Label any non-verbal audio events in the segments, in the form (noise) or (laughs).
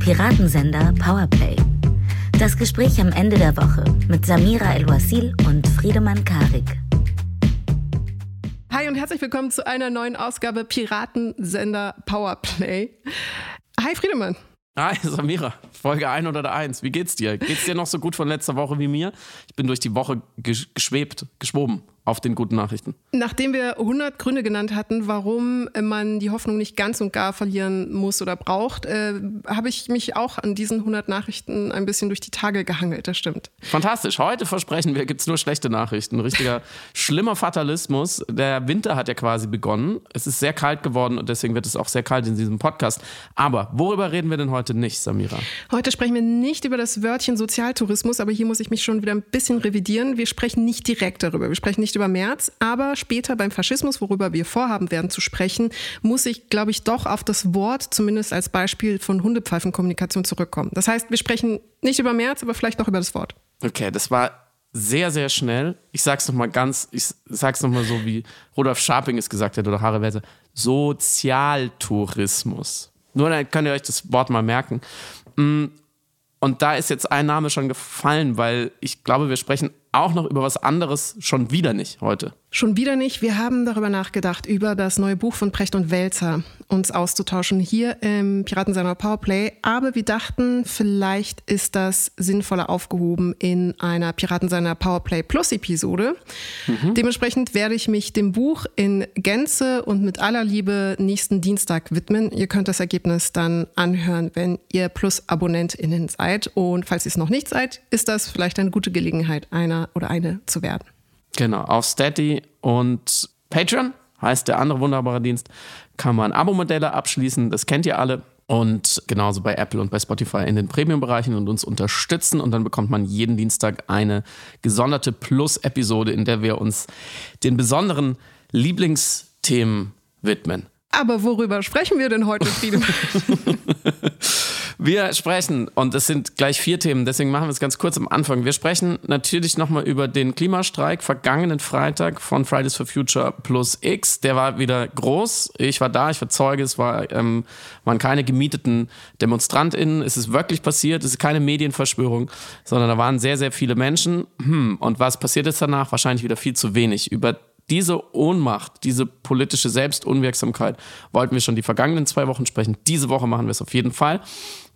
Piratensender Powerplay. Das Gespräch am Ende der Woche mit Samira El-Wasil und Friedemann Karik. Hi und herzlich willkommen zu einer neuen Ausgabe Piratensender Powerplay. Hi Friedemann. Hi Samira, Folge 101. Wie geht's dir? Geht's dir noch so gut von letzter Woche wie mir? Ich bin durch die Woche geschwebt, geschwoben auf den guten Nachrichten. Nachdem wir 100 Gründe genannt hatten, warum man die Hoffnung nicht ganz und gar verlieren muss oder braucht, äh, habe ich mich auch an diesen 100 Nachrichten ein bisschen durch die Tage gehangelt, das stimmt. Fantastisch. Heute versprechen wir, gibt es nur schlechte Nachrichten. Ein richtiger schlimmer Fatalismus. Der Winter hat ja quasi begonnen. Es ist sehr kalt geworden und deswegen wird es auch sehr kalt in diesem Podcast. Aber worüber reden wir denn heute nicht, Samira? Heute sprechen wir nicht über das Wörtchen Sozialtourismus, aber hier muss ich mich schon wieder ein bisschen revidieren. Wir sprechen nicht direkt darüber. Wir sprechen nicht über März, aber später beim Faschismus, worüber wir vorhaben werden zu sprechen, muss ich, glaube ich, doch auf das Wort, zumindest als Beispiel von Hundepfeifenkommunikation zurückkommen. Das heißt, wir sprechen nicht über März, aber vielleicht noch über das Wort. Okay, das war sehr, sehr schnell. Ich sag's nochmal ganz, ich sag's nochmal so, wie Rudolf Scharping es gesagt hat oder Harry Welser. Sozialtourismus. Nur dann könnt ihr euch das Wort mal merken. Mm, und da ist jetzt ein Name schon gefallen, weil ich glaube, wir sprechen auch noch über was anderes schon wieder nicht heute. Schon wieder nicht. Wir haben darüber nachgedacht, über das neue Buch von Precht und Welzer uns auszutauschen hier im Piratenseiner Powerplay. Aber wir dachten, vielleicht ist das sinnvoller aufgehoben in einer Piratenseiner Powerplay Plus Episode. Mhm. Dementsprechend werde ich mich dem Buch in Gänze und mit aller Liebe nächsten Dienstag widmen. Ihr könnt das Ergebnis dann anhören, wenn ihr Plus-AbonnentInnen seid. Und falls ihr es noch nicht seid, ist das vielleicht eine gute Gelegenheit, einer oder eine zu werden. Genau, auf Steady und Patreon heißt der andere wunderbare Dienst, kann man Abo-Modelle abschließen, das kennt ihr alle. Und genauso bei Apple und bei Spotify in den Premium-Bereichen und uns unterstützen. Und dann bekommt man jeden Dienstag eine gesonderte Plus-Episode, in der wir uns den besonderen Lieblingsthemen widmen. Aber worüber sprechen wir denn heute, Friedemann? (laughs) (laughs) Wir sprechen, und es sind gleich vier Themen, deswegen machen wir es ganz kurz am Anfang. Wir sprechen natürlich nochmal über den Klimastreik vergangenen Freitag von Fridays for Future plus X. Der war wieder groß. Ich war da, ich war Zeuge, es war, ähm, waren keine gemieteten DemonstrantInnen. Es ist wirklich passiert, es ist keine Medienverschwörung, sondern da waren sehr, sehr viele Menschen. Hm, und was passiert ist danach? Wahrscheinlich wieder viel zu wenig. Über diese Ohnmacht, diese politische Selbstunwirksamkeit wollten wir schon die vergangenen zwei Wochen sprechen. Diese Woche machen wir es auf jeden Fall.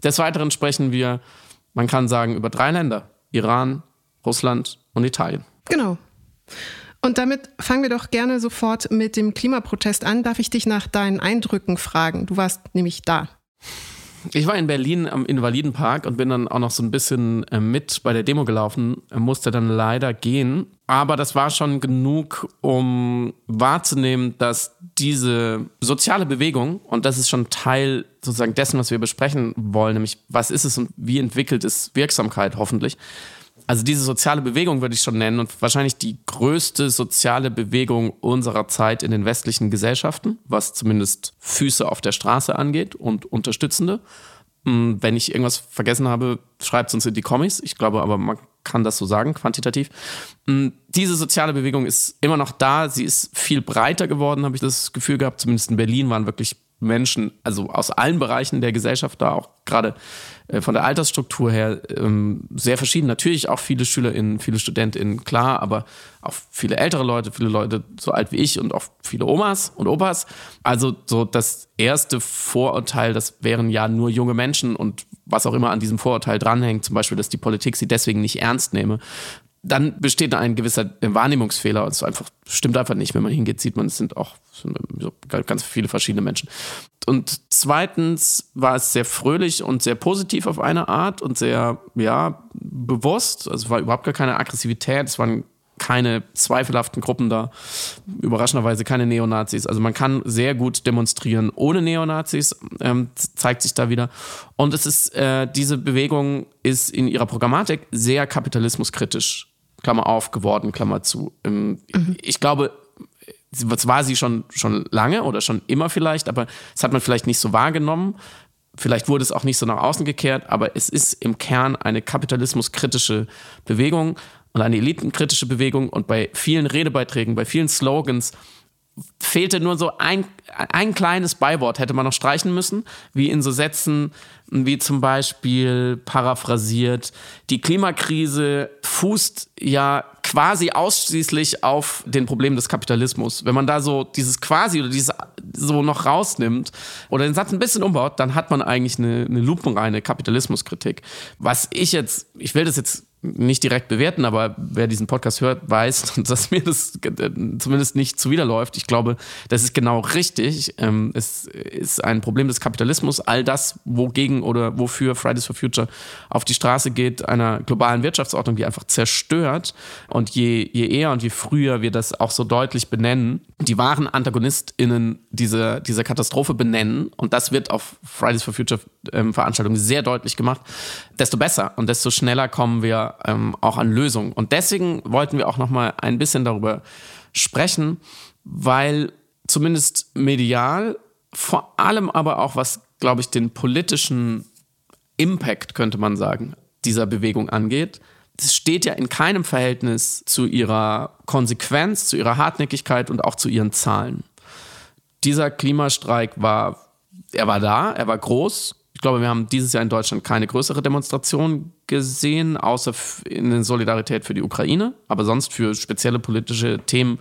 Des Weiteren sprechen wir, man kann sagen, über drei Länder. Iran, Russland und Italien. Genau. Und damit fangen wir doch gerne sofort mit dem Klimaprotest an. Darf ich dich nach deinen Eindrücken fragen? Du warst nämlich da. Ich war in Berlin am Invalidenpark und bin dann auch noch so ein bisschen äh, mit bei der Demo gelaufen, musste dann leider gehen. Aber das war schon genug, um wahrzunehmen, dass diese soziale Bewegung, und das ist schon Teil sozusagen dessen, was wir besprechen wollen, nämlich was ist es und wie entwickelt es Wirksamkeit hoffentlich, also diese soziale Bewegung würde ich schon nennen und wahrscheinlich die größte soziale Bewegung unserer Zeit in den westlichen Gesellschaften, was zumindest Füße auf der Straße angeht und Unterstützende. Hm, wenn ich irgendwas vergessen habe, schreibt es uns in die Comics. Ich glaube aber, man kann das so sagen, quantitativ. Hm, diese soziale Bewegung ist immer noch da. Sie ist viel breiter geworden, habe ich das Gefühl gehabt. Zumindest in Berlin waren wirklich Menschen, also aus allen Bereichen der Gesellschaft da, auch gerade äh, von der Altersstruktur her ähm, sehr verschieden. Natürlich auch viele SchülerInnen, viele StudentInnen, klar, aber auch viele ältere Leute, viele Leute so alt wie ich und auch viele Omas und Opas. Also so das erste Vorurteil, das wären ja nur junge Menschen und was auch immer an diesem Vorurteil dranhängt, zum Beispiel, dass die Politik sie deswegen nicht ernst nehme, dann besteht da ein gewisser Wahrnehmungsfehler. Es einfach, stimmt einfach nicht. Wenn man hingeht, sieht man, es sind auch ganz viele verschiedene Menschen. Und zweitens war es sehr fröhlich und sehr positiv auf eine Art und sehr, ja, bewusst. Also es war überhaupt gar keine Aggressivität. Es waren keine zweifelhaften Gruppen da. Überraschenderweise keine Neonazis. Also man kann sehr gut demonstrieren ohne Neonazis, ähm, zeigt sich da wieder. Und es ist, äh, diese Bewegung ist in ihrer Programmatik sehr kapitalismuskritisch Klammer auf, geworden, Klammer zu. Ähm, mhm. Ich glaube, das war sie schon, schon lange oder schon immer vielleicht, aber das hat man vielleicht nicht so wahrgenommen. Vielleicht wurde es auch nicht so nach außen gekehrt, aber es ist im Kern eine kapitalismuskritische Bewegung und eine elitenkritische Bewegung. Und bei vielen Redebeiträgen, bei vielen Slogans fehlte nur so ein, ein kleines Beiwort, hätte man noch streichen müssen, wie in so Sätzen wie zum Beispiel paraphrasiert, die Klimakrise fußt ja quasi ausschließlich auf den Problemen des Kapitalismus. Wenn man da so dieses quasi oder dieses so noch rausnimmt oder den Satz ein bisschen umbaut, dann hat man eigentlich eine, eine lupenreine Kapitalismuskritik. Was ich jetzt, ich will das jetzt nicht direkt bewerten, aber wer diesen Podcast hört, weiß, (laughs) dass mir das zumindest nicht zuwiderläuft. Ich glaube, das ist genau richtig. Ähm, es ist ein Problem des Kapitalismus. All das, wogegen oder wofür Fridays for Future auf die Straße geht, einer globalen Wirtschaftsordnung, die einfach zerstört. Und je, je eher und je früher wir das auch so deutlich benennen, die wahren AntagonistInnen dieser, dieser Katastrophe benennen, und das wird auf Fridays for Future ähm, Veranstaltungen sehr deutlich gemacht, desto besser und desto schneller kommen wir ähm, auch an Lösungen. Und deswegen wollten wir auch noch mal ein bisschen darüber sprechen, weil zumindest medial, vor allem aber auch was, glaube ich, den politischen Impact, könnte man sagen, dieser Bewegung angeht, es steht ja in keinem Verhältnis zu ihrer Konsequenz, zu ihrer Hartnäckigkeit und auch zu ihren Zahlen. Dieser Klimastreik war, er war da, er war groß, glaube, wir haben dieses Jahr in Deutschland keine größere Demonstration gesehen, außer in der Solidarität für die Ukraine, aber sonst für spezielle politische Themen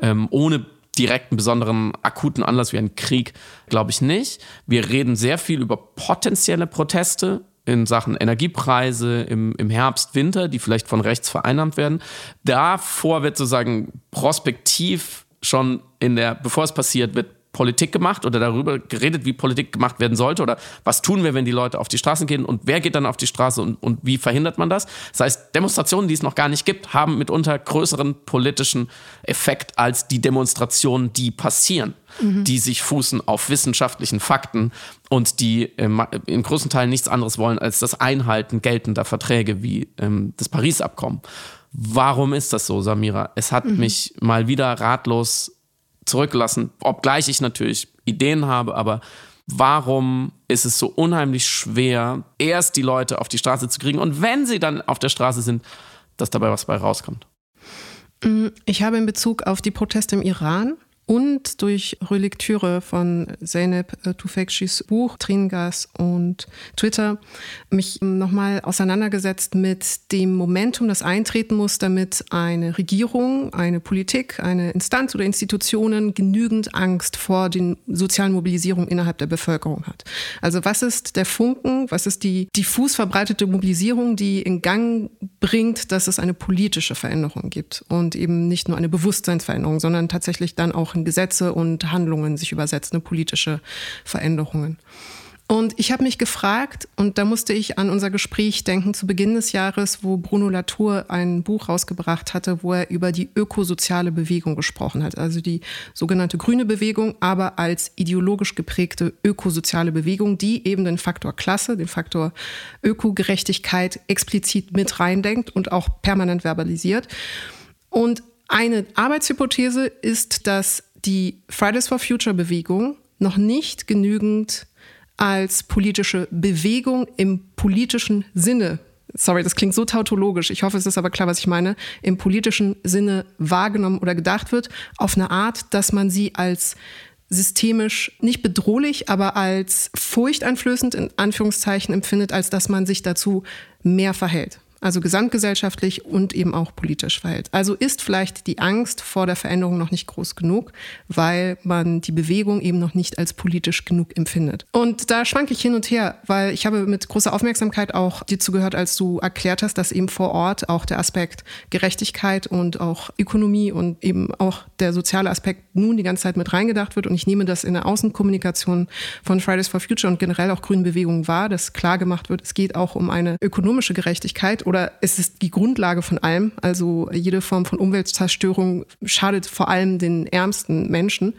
ähm, ohne direkten besonderen akuten Anlass wie einen Krieg, glaube ich nicht. Wir reden sehr viel über potenzielle Proteste in Sachen Energiepreise im, im Herbst, Winter, die vielleicht von rechts vereinnahmt werden. Davor wird sozusagen prospektiv schon in der, bevor es passiert, wird Politik gemacht oder darüber geredet, wie Politik gemacht werden sollte oder was tun wir, wenn die Leute auf die Straßen gehen und wer geht dann auf die Straße und, und wie verhindert man das? Das heißt, Demonstrationen, die es noch gar nicht gibt, haben mitunter größeren politischen Effekt als die Demonstrationen, die passieren, mhm. die sich fußen auf wissenschaftlichen Fakten und die im, im großen Teil nichts anderes wollen als das Einhalten geltender Verträge wie ähm, das Paris-Abkommen. Warum ist das so, Samira? Es hat mhm. mich mal wieder ratlos zurückgelassen, obgleich ich natürlich Ideen habe, aber warum ist es so unheimlich schwer, erst die Leute auf die Straße zu kriegen und wenn sie dann auf der Straße sind, dass dabei was bei rauskommt? Mm, ich habe in Bezug auf die Proteste im Iran und durch Relektüre von Zeynep äh, Tufekcis Buch Tringas und Twitter mich nochmal auseinandergesetzt mit dem Momentum, das eintreten muss, damit eine Regierung, eine Politik, eine Instanz oder Institutionen genügend Angst vor den sozialen Mobilisierungen innerhalb der Bevölkerung hat. Also was ist der Funken, was ist die diffus verbreitete Mobilisierung, die in Gang bringt, dass es eine politische Veränderung gibt und eben nicht nur eine Bewusstseinsveränderung, sondern tatsächlich dann auch in Gesetze und Handlungen sich übersetzende politische Veränderungen. Und ich habe mich gefragt, und da musste ich an unser Gespräch denken zu Beginn des Jahres, wo Bruno Latour ein Buch rausgebracht hatte, wo er über die ökosoziale Bewegung gesprochen hat. Also die sogenannte grüne Bewegung, aber als ideologisch geprägte ökosoziale Bewegung, die eben den Faktor Klasse, den Faktor Ökogerechtigkeit explizit mit reindenkt und auch permanent verbalisiert. Und eine Arbeitshypothese ist, dass die Fridays for Future Bewegung noch nicht genügend als politische Bewegung im politischen Sinne sorry, das klingt so tautologisch, ich hoffe, es ist aber klar, was ich meine, im politischen Sinne wahrgenommen oder gedacht wird, auf eine Art, dass man sie als systemisch nicht bedrohlich, aber als furchteinflößend in Anführungszeichen empfindet, als dass man sich dazu mehr verhält also gesamtgesellschaftlich und eben auch politisch verhält. Also ist vielleicht die Angst vor der Veränderung noch nicht groß genug, weil man die Bewegung eben noch nicht als politisch genug empfindet. Und da schwanke ich hin und her, weil ich habe mit großer Aufmerksamkeit auch dir zugehört, als du erklärt hast, dass eben vor Ort auch der Aspekt Gerechtigkeit und auch Ökonomie und eben auch der soziale Aspekt nun die ganze Zeit mit reingedacht wird. Und ich nehme das in der Außenkommunikation von Fridays for Future und generell auch Grünen Bewegungen wahr, dass klar gemacht wird, es geht auch um eine ökonomische Gerechtigkeit oder es ist die Grundlage von allem. Also jede Form von Umweltzerstörung schadet vor allem den ärmsten Menschen.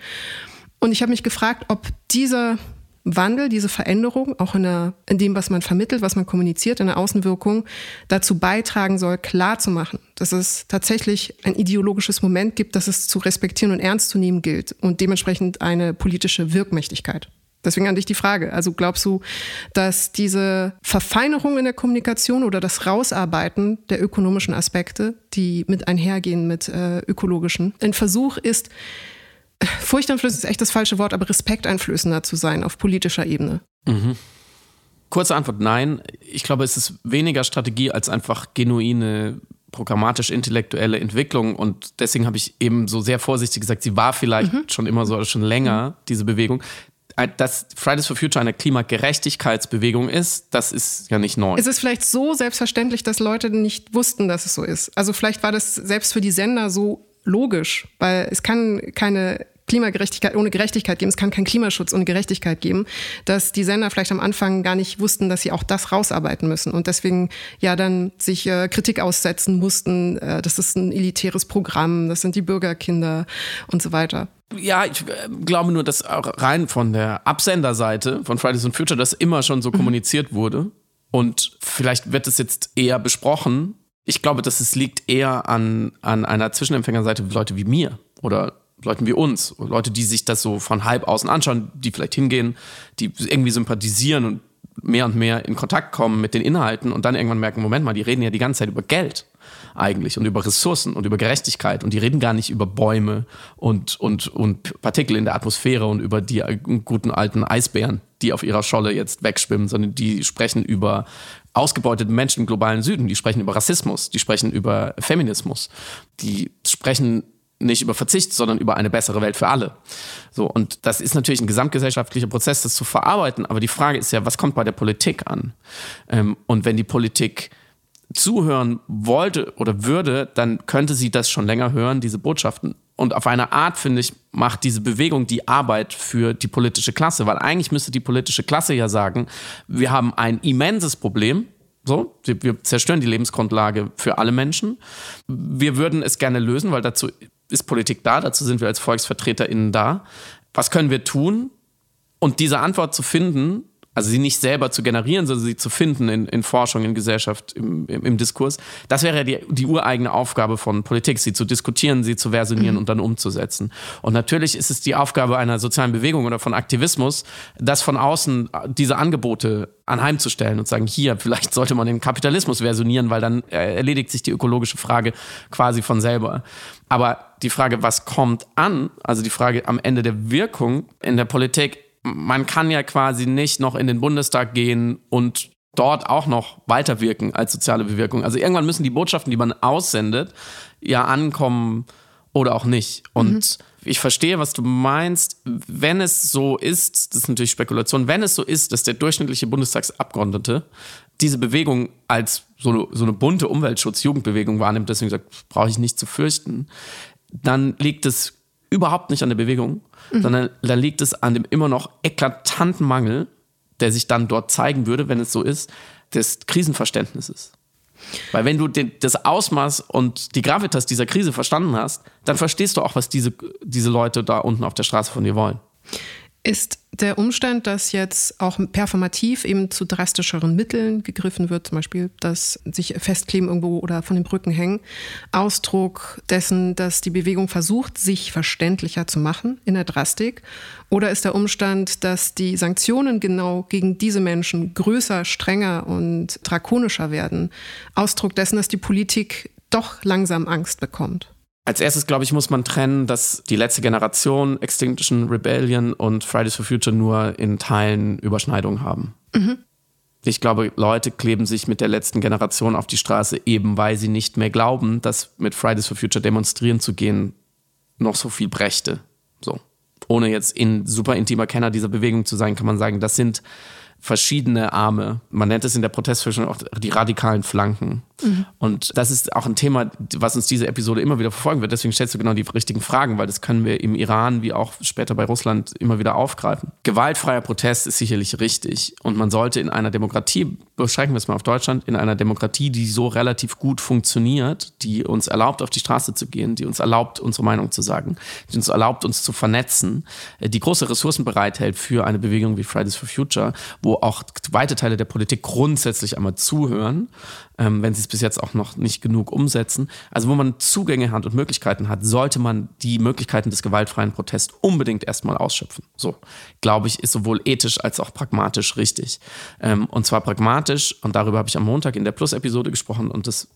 Und ich habe mich gefragt, ob dieser Wandel, diese Veränderung, auch in, der, in dem, was man vermittelt, was man kommuniziert, in der Außenwirkung, dazu beitragen soll, klarzumachen, dass es tatsächlich ein ideologisches Moment gibt, das es zu respektieren und ernst zu nehmen gilt und dementsprechend eine politische Wirkmächtigkeit. Deswegen an dich die Frage. Also glaubst du, dass diese Verfeinerung in der Kommunikation oder das Rausarbeiten der ökonomischen Aspekte, die mit einhergehen mit äh, ökologischen, ein Versuch ist, furchteinflößend ist echt das falsche Wort, aber respekteinflößender zu sein auf politischer Ebene. Mhm. Kurze Antwort, nein. Ich glaube, es ist weniger Strategie als einfach genuine programmatisch-intellektuelle Entwicklung und deswegen habe ich eben so sehr vorsichtig gesagt, sie war vielleicht mhm. schon immer so oder schon länger, mhm. diese Bewegung. Dass Fridays for Future eine Klimagerechtigkeitsbewegung ist, das ist ja nicht neu. Es ist vielleicht so selbstverständlich, dass Leute nicht wussten, dass es so ist. Also vielleicht war das selbst für die Sender so logisch, weil es kann keine Klimagerechtigkeit ohne Gerechtigkeit geben, es kann keinen Klimaschutz ohne Gerechtigkeit geben, dass die Sender vielleicht am Anfang gar nicht wussten, dass sie auch das rausarbeiten müssen und deswegen ja dann sich äh, Kritik aussetzen mussten, äh, das ist ein elitäres Programm, das sind die Bürgerkinder und so weiter. Ja, ich äh, glaube nur, dass auch rein von der Absenderseite von Fridays for Future das immer schon so mhm. kommuniziert wurde und vielleicht wird es jetzt eher besprochen. Ich glaube, dass es liegt eher an, an einer Zwischenempfängerseite Leute wie mir oder Leuten wie uns, Leute, die sich das so von halb außen anschauen, die vielleicht hingehen, die irgendwie sympathisieren und mehr und mehr in Kontakt kommen mit den Inhalten und dann irgendwann merken, Moment mal, die reden ja die ganze Zeit über Geld eigentlich und über Ressourcen und über Gerechtigkeit und die reden gar nicht über Bäume und, und, und Partikel in der Atmosphäre und über die guten alten Eisbären, die auf ihrer Scholle jetzt wegschwimmen, sondern die sprechen über ausgebeutete Menschen im globalen Süden, die sprechen über Rassismus, die sprechen über Feminismus, die sprechen nicht über Verzicht, sondern über eine bessere Welt für alle. So, und das ist natürlich ein gesamtgesellschaftlicher Prozess, das zu verarbeiten. Aber die Frage ist ja, was kommt bei der Politik an? Ähm, und wenn die Politik zuhören wollte oder würde, dann könnte sie das schon länger hören, diese Botschaften. Und auf eine Art, finde ich, macht diese Bewegung die Arbeit für die politische Klasse, weil eigentlich müsste die politische Klasse ja sagen, wir haben ein immenses Problem, so, wir zerstören die Lebensgrundlage für alle Menschen. Wir würden es gerne lösen, weil dazu ist Politik da, dazu sind wir als VolksvertreterInnen da. Was können wir tun? Und diese Antwort zu finden, also sie nicht selber zu generieren, sondern sie zu finden in, in Forschung, in Gesellschaft, im, im, im, Diskurs, das wäre ja die, die ureigene Aufgabe von Politik, sie zu diskutieren, sie zu versionieren mhm. und dann umzusetzen. Und natürlich ist es die Aufgabe einer sozialen Bewegung oder von Aktivismus, das von außen diese Angebote anheimzustellen und sagen, hier, vielleicht sollte man den Kapitalismus versionieren, weil dann erledigt sich die ökologische Frage quasi von selber. Aber die Frage, was kommt an, also die Frage am Ende der Wirkung in der Politik, man kann ja quasi nicht noch in den Bundestag gehen und dort auch noch weiterwirken als soziale Bewirkung. Also irgendwann müssen die Botschaften, die man aussendet, ja ankommen oder auch nicht. Und mhm. ich verstehe, was du meinst. Wenn es so ist, das ist natürlich Spekulation, wenn es so ist, dass der durchschnittliche Bundestagsabgeordnete diese Bewegung als so, so eine bunte Umweltschutz-Jugendbewegung wahrnimmt, deswegen sagt, brauche ich nicht zu fürchten, dann liegt es überhaupt nicht an der Bewegung, mhm. sondern da liegt es an dem immer noch eklatanten Mangel, der sich dann dort zeigen würde, wenn es so ist, des Krisenverständnisses. Weil wenn du den, das Ausmaß und die Gravitas dieser Krise verstanden hast, dann verstehst du auch, was diese, diese Leute da unten auf der Straße von dir wollen. Ist der Umstand, dass jetzt auch performativ eben zu drastischeren Mitteln gegriffen wird, zum Beispiel dass sich festkleben irgendwo oder von den Brücken hängen, Ausdruck dessen, dass die Bewegung versucht, sich verständlicher zu machen in der Drastik? Oder ist der Umstand, dass die Sanktionen genau gegen diese Menschen größer, strenger und drakonischer werden, Ausdruck dessen, dass die Politik doch langsam Angst bekommt? Als erstes, glaube ich, muss man trennen, dass die letzte Generation Extinction Rebellion und Fridays for Future nur in Teilen Überschneidungen haben. Mhm. Ich glaube, Leute kleben sich mit der letzten Generation auf die Straße, eben weil sie nicht mehr glauben, dass mit Fridays for Future demonstrieren zu gehen noch so viel brächte. So. Ohne jetzt in super intimer Kenner dieser Bewegung zu sein, kann man sagen, das sind verschiedene Arme. Man nennt es in der Protestforschung auch die radikalen Flanken. Mhm. Und das ist auch ein Thema, was uns diese Episode immer wieder verfolgen wird. Deswegen stellst du genau die richtigen Fragen, weil das können wir im Iran wie auch später bei Russland immer wieder aufgreifen. Gewaltfreier Protest ist sicherlich richtig. Und man sollte in einer Demokratie, beschränken wir es mal auf Deutschland, in einer Demokratie, die so relativ gut funktioniert, die uns erlaubt, auf die Straße zu gehen, die uns erlaubt, unsere Meinung zu sagen, die uns erlaubt, uns zu vernetzen, die große Ressourcen bereithält für eine Bewegung wie Fridays for Future, wo auch weite Teile der Politik grundsätzlich einmal zuhören, ähm, wenn sie es bis jetzt auch noch nicht genug umsetzen. Also wo man Zugänge hat und Möglichkeiten hat, sollte man die Möglichkeiten des gewaltfreien Protests unbedingt erstmal ausschöpfen. So, glaube ich, ist sowohl ethisch als auch pragmatisch richtig. Ähm, und zwar pragmatisch, und darüber habe ich am Montag in der Plus-Episode gesprochen und das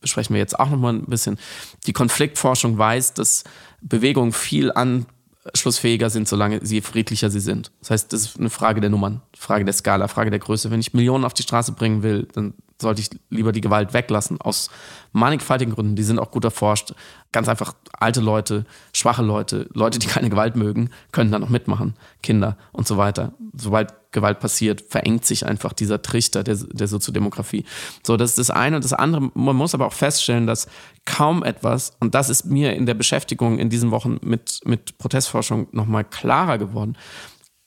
besprechen wir jetzt auch nochmal ein bisschen. Die Konfliktforschung weiß, dass Bewegung viel an anschlussfähiger sind, solange sie friedlicher sie sind. Das heißt, das ist eine Frage der Nummern, Frage der Skala, Frage der Größe. Wenn ich Millionen auf die Straße bringen will, dann sollte ich lieber die Gewalt weglassen, aus mannigfaltigen Gründen. Die sind auch gut erforscht. Ganz einfach alte Leute, schwache Leute, Leute, die keine Gewalt mögen, können da noch mitmachen. Kinder und so weiter. Sobald Gewalt passiert, verengt sich einfach dieser Trichter der, der Soziodemografie. So, das ist das eine. Und das andere, man muss aber auch feststellen, dass kaum etwas, und das ist mir in der Beschäftigung in diesen Wochen mit, mit Protestforschung nochmal klarer geworden,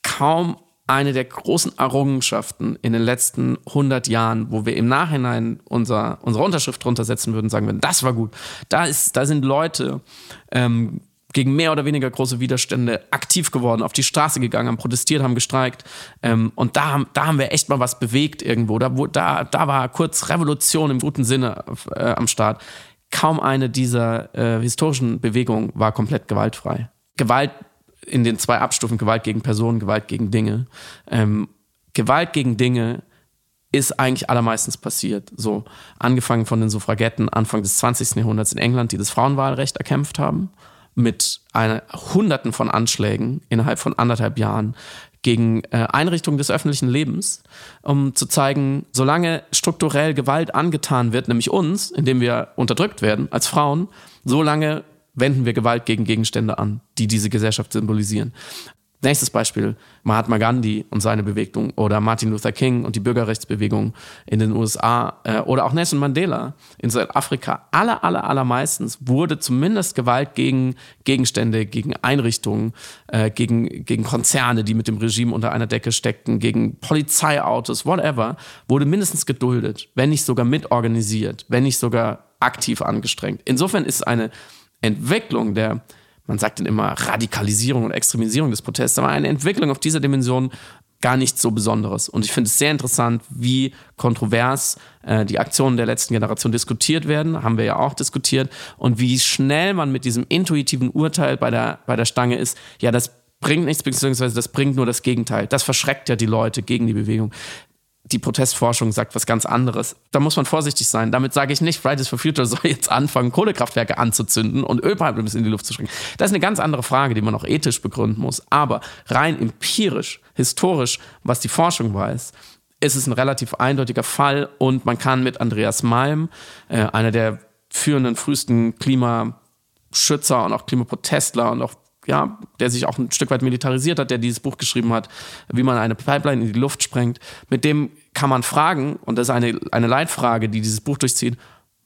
kaum eine der großen Errungenschaften in den letzten 100 Jahren, wo wir im Nachhinein unser, unsere Unterschrift drunter setzen würden, sagen würden, das war gut. Da, ist, da sind Leute ähm, gegen mehr oder weniger große Widerstände aktiv geworden, auf die Straße gegangen, haben protestiert, haben gestreikt. Ähm, und da, da haben wir echt mal was bewegt irgendwo. Da, wo, da, da war kurz Revolution im guten Sinne äh, am Start. Kaum eine dieser äh, historischen Bewegungen war komplett gewaltfrei. Gewalt in den zwei Abstufen Gewalt gegen Personen, Gewalt gegen Dinge. Ähm, Gewalt gegen Dinge ist eigentlich allermeistens passiert. So angefangen von den Suffragetten Anfang des 20. Jahrhunderts in England, die das Frauenwahlrecht erkämpft haben, mit einer, Hunderten von Anschlägen innerhalb von anderthalb Jahren gegen äh, Einrichtungen des öffentlichen Lebens, um zu zeigen, solange strukturell Gewalt angetan wird, nämlich uns, indem wir unterdrückt werden als Frauen, solange wenden wir Gewalt gegen Gegenstände an, die diese Gesellschaft symbolisieren. Nächstes Beispiel, Mahatma Gandhi und seine Bewegung oder Martin Luther King und die Bürgerrechtsbewegung in den USA äh, oder auch Nelson Mandela in Südafrika. Aller, aller, allermeistens wurde zumindest Gewalt gegen Gegenstände, gegen Einrichtungen, äh, gegen, gegen Konzerne, die mit dem Regime unter einer Decke steckten, gegen Polizeiautos, whatever, wurde mindestens geduldet, wenn nicht sogar mitorganisiert, wenn nicht sogar aktiv angestrengt. Insofern ist eine Entwicklung der, man sagt dann immer Radikalisierung und Extremisierung des Protests, aber eine Entwicklung auf dieser Dimension gar nichts so Besonderes. Und ich finde es sehr interessant, wie kontrovers äh, die Aktionen der letzten Generation diskutiert werden, haben wir ja auch diskutiert, und wie schnell man mit diesem intuitiven Urteil bei der, bei der Stange ist, ja, das bringt nichts, beziehungsweise das bringt nur das Gegenteil. Das verschreckt ja die Leute gegen die Bewegung die Protestforschung sagt was ganz anderes. Da muss man vorsichtig sein. Damit sage ich nicht, Fridays for Future soll jetzt anfangen, Kohlekraftwerke anzuzünden und Ölpipelines in die Luft zu schrecken. Das ist eine ganz andere Frage, die man auch ethisch begründen muss. Aber rein empirisch, historisch, was die Forschung weiß, ist es ein relativ eindeutiger Fall und man kann mit Andreas Malm, äh, einer der führenden frühesten Klimaschützer und auch Klimaprotestler und auch ja, der sich auch ein Stück weit militarisiert hat, der dieses Buch geschrieben hat, wie man eine Pipeline in die Luft sprengt. Mit dem kann man fragen, und das ist eine, eine Leitfrage, die dieses Buch durchzieht,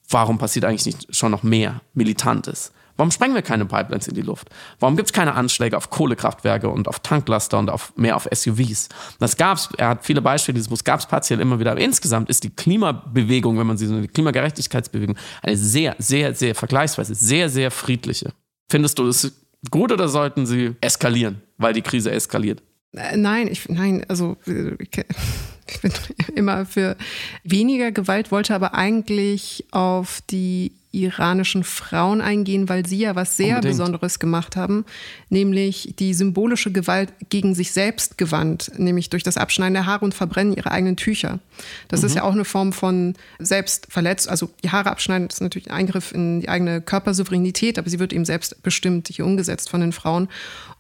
warum passiert eigentlich nicht schon noch mehr Militantes? Warum sprengen wir keine Pipelines in die Luft? Warum gibt es keine Anschläge auf Kohlekraftwerke und auf Tanklaster und auf mehr auf SUVs? Das gab's, er hat viele Beispiele dieses Buch, gab es partiell immer wieder. Aber insgesamt ist die Klimabewegung, wenn man sie so eine Klimagerechtigkeitsbewegung, eine sehr, sehr, sehr vergleichsweise sehr, sehr friedliche. Findest du das gut oder sollten sie eskalieren, weil die Krise eskaliert? Äh, nein, ich, nein, also äh, ich (laughs) bin immer für weniger Gewalt, wollte aber eigentlich auf die iranischen Frauen eingehen, weil sie ja was sehr Unbedingt. Besonderes gemacht haben, nämlich die symbolische Gewalt gegen sich selbst gewandt, nämlich durch das Abschneiden der Haare und Verbrennen ihrer eigenen Tücher. Das mhm. ist ja auch eine Form von Selbstverletzung. Also die Haare abschneiden ist natürlich ein Eingriff in die eigene Körpersouveränität, aber sie wird eben selbstbestimmt hier umgesetzt von den Frauen.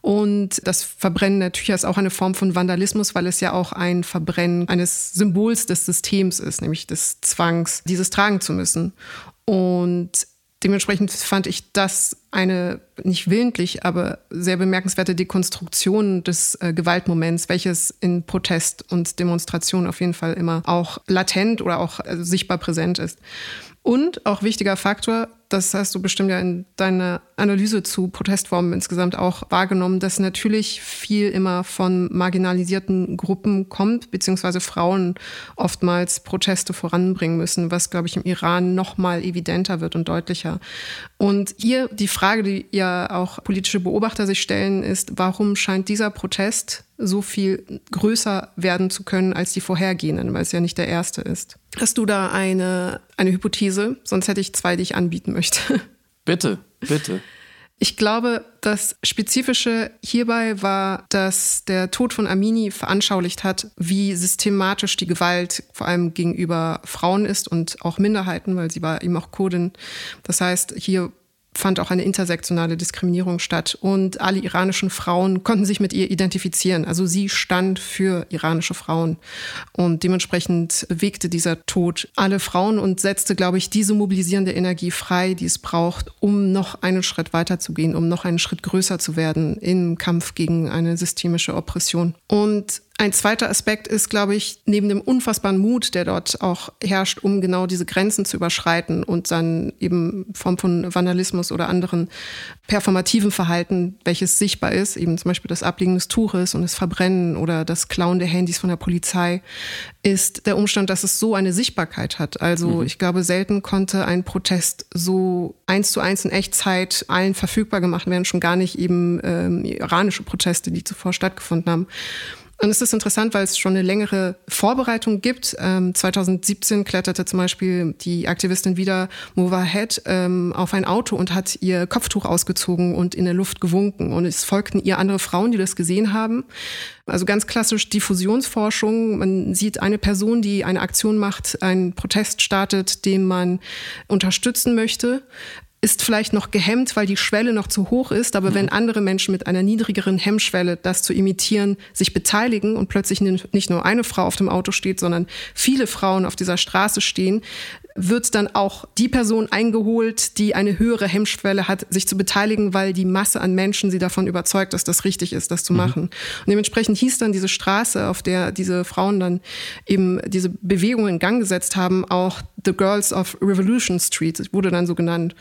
Und das Verbrennen der Tücher ist auch eine Form von Vandalismus, weil es ja auch ein Verbrennen eines Symbols des Systems ist, nämlich des Zwangs, dieses tragen zu müssen. Und dementsprechend fand ich das eine nicht willentlich, aber sehr bemerkenswerte Dekonstruktion des äh, Gewaltmoments, welches in Protest und Demonstration auf jeden Fall immer auch latent oder auch äh, sichtbar präsent ist. Und auch wichtiger Faktor, das hast du bestimmt ja in deiner Analyse zu Protestformen insgesamt auch wahrgenommen, dass natürlich viel immer von marginalisierten Gruppen kommt, beziehungsweise Frauen oftmals Proteste voranbringen müssen, was, glaube ich, im Iran noch mal evidenter wird und deutlicher. Und hier die Frage, die ja auch politische Beobachter sich stellen, ist, warum scheint dieser Protest so viel größer werden zu können als die vorhergehenden, weil es ja nicht der erste ist. Hast du da eine, eine Hypothese? Sonst hätte ich zwei, die ich anbieten möchte. (laughs) Bitte, bitte. Ich glaube, das Spezifische hierbei war, dass der Tod von Amini veranschaulicht hat, wie systematisch die Gewalt vor allem gegenüber Frauen ist und auch Minderheiten, weil sie war eben auch Kurdin. Das heißt, hier fand auch eine intersektionale Diskriminierung statt. Und alle iranischen Frauen konnten sich mit ihr identifizieren. Also sie stand für iranische Frauen. Und dementsprechend bewegte dieser Tod alle Frauen und setzte, glaube ich, diese mobilisierende Energie frei, die es braucht, um noch einen Schritt weiter zu gehen, um noch einen Schritt größer zu werden im Kampf gegen eine systemische Oppression. Und ein zweiter Aspekt ist, glaube ich, neben dem unfassbaren Mut, der dort auch herrscht, um genau diese Grenzen zu überschreiten und dann eben Form von Vandalismus oder anderen performativen Verhalten, welches sichtbar ist, eben zum Beispiel das Ablegen des Tuches und das Verbrennen oder das Klauen der Handys von der Polizei, ist der Umstand, dass es so eine Sichtbarkeit hat. Also mhm. ich glaube, selten konnte ein Protest so eins zu eins in Echtzeit allen verfügbar gemacht werden, schon gar nicht eben ähm, iranische Proteste, die zuvor stattgefunden haben. Und es ist interessant, weil es schon eine längere Vorbereitung gibt. Ähm, 2017 kletterte zum Beispiel die Aktivistin wieder Mowahed ähm, auf ein Auto und hat ihr Kopftuch ausgezogen und in der Luft gewunken. Und es folgten ihr andere Frauen, die das gesehen haben. Also ganz klassisch Diffusionsforschung. Man sieht eine Person, die eine Aktion macht, einen Protest startet, den man unterstützen möchte ist vielleicht noch gehemmt, weil die Schwelle noch zu hoch ist. Aber mhm. wenn andere Menschen mit einer niedrigeren Hemmschwelle, das zu imitieren, sich beteiligen und plötzlich nicht nur eine Frau auf dem Auto steht, sondern viele Frauen auf dieser Straße stehen, wird dann auch die Person eingeholt, die eine höhere Hemmschwelle hat, sich zu beteiligen, weil die Masse an Menschen sie davon überzeugt, dass das richtig ist, das zu mhm. machen. Und dementsprechend hieß dann diese Straße, auf der diese Frauen dann eben diese Bewegung in Gang gesetzt haben, auch The Girls of Revolution Street, es wurde dann so genannt.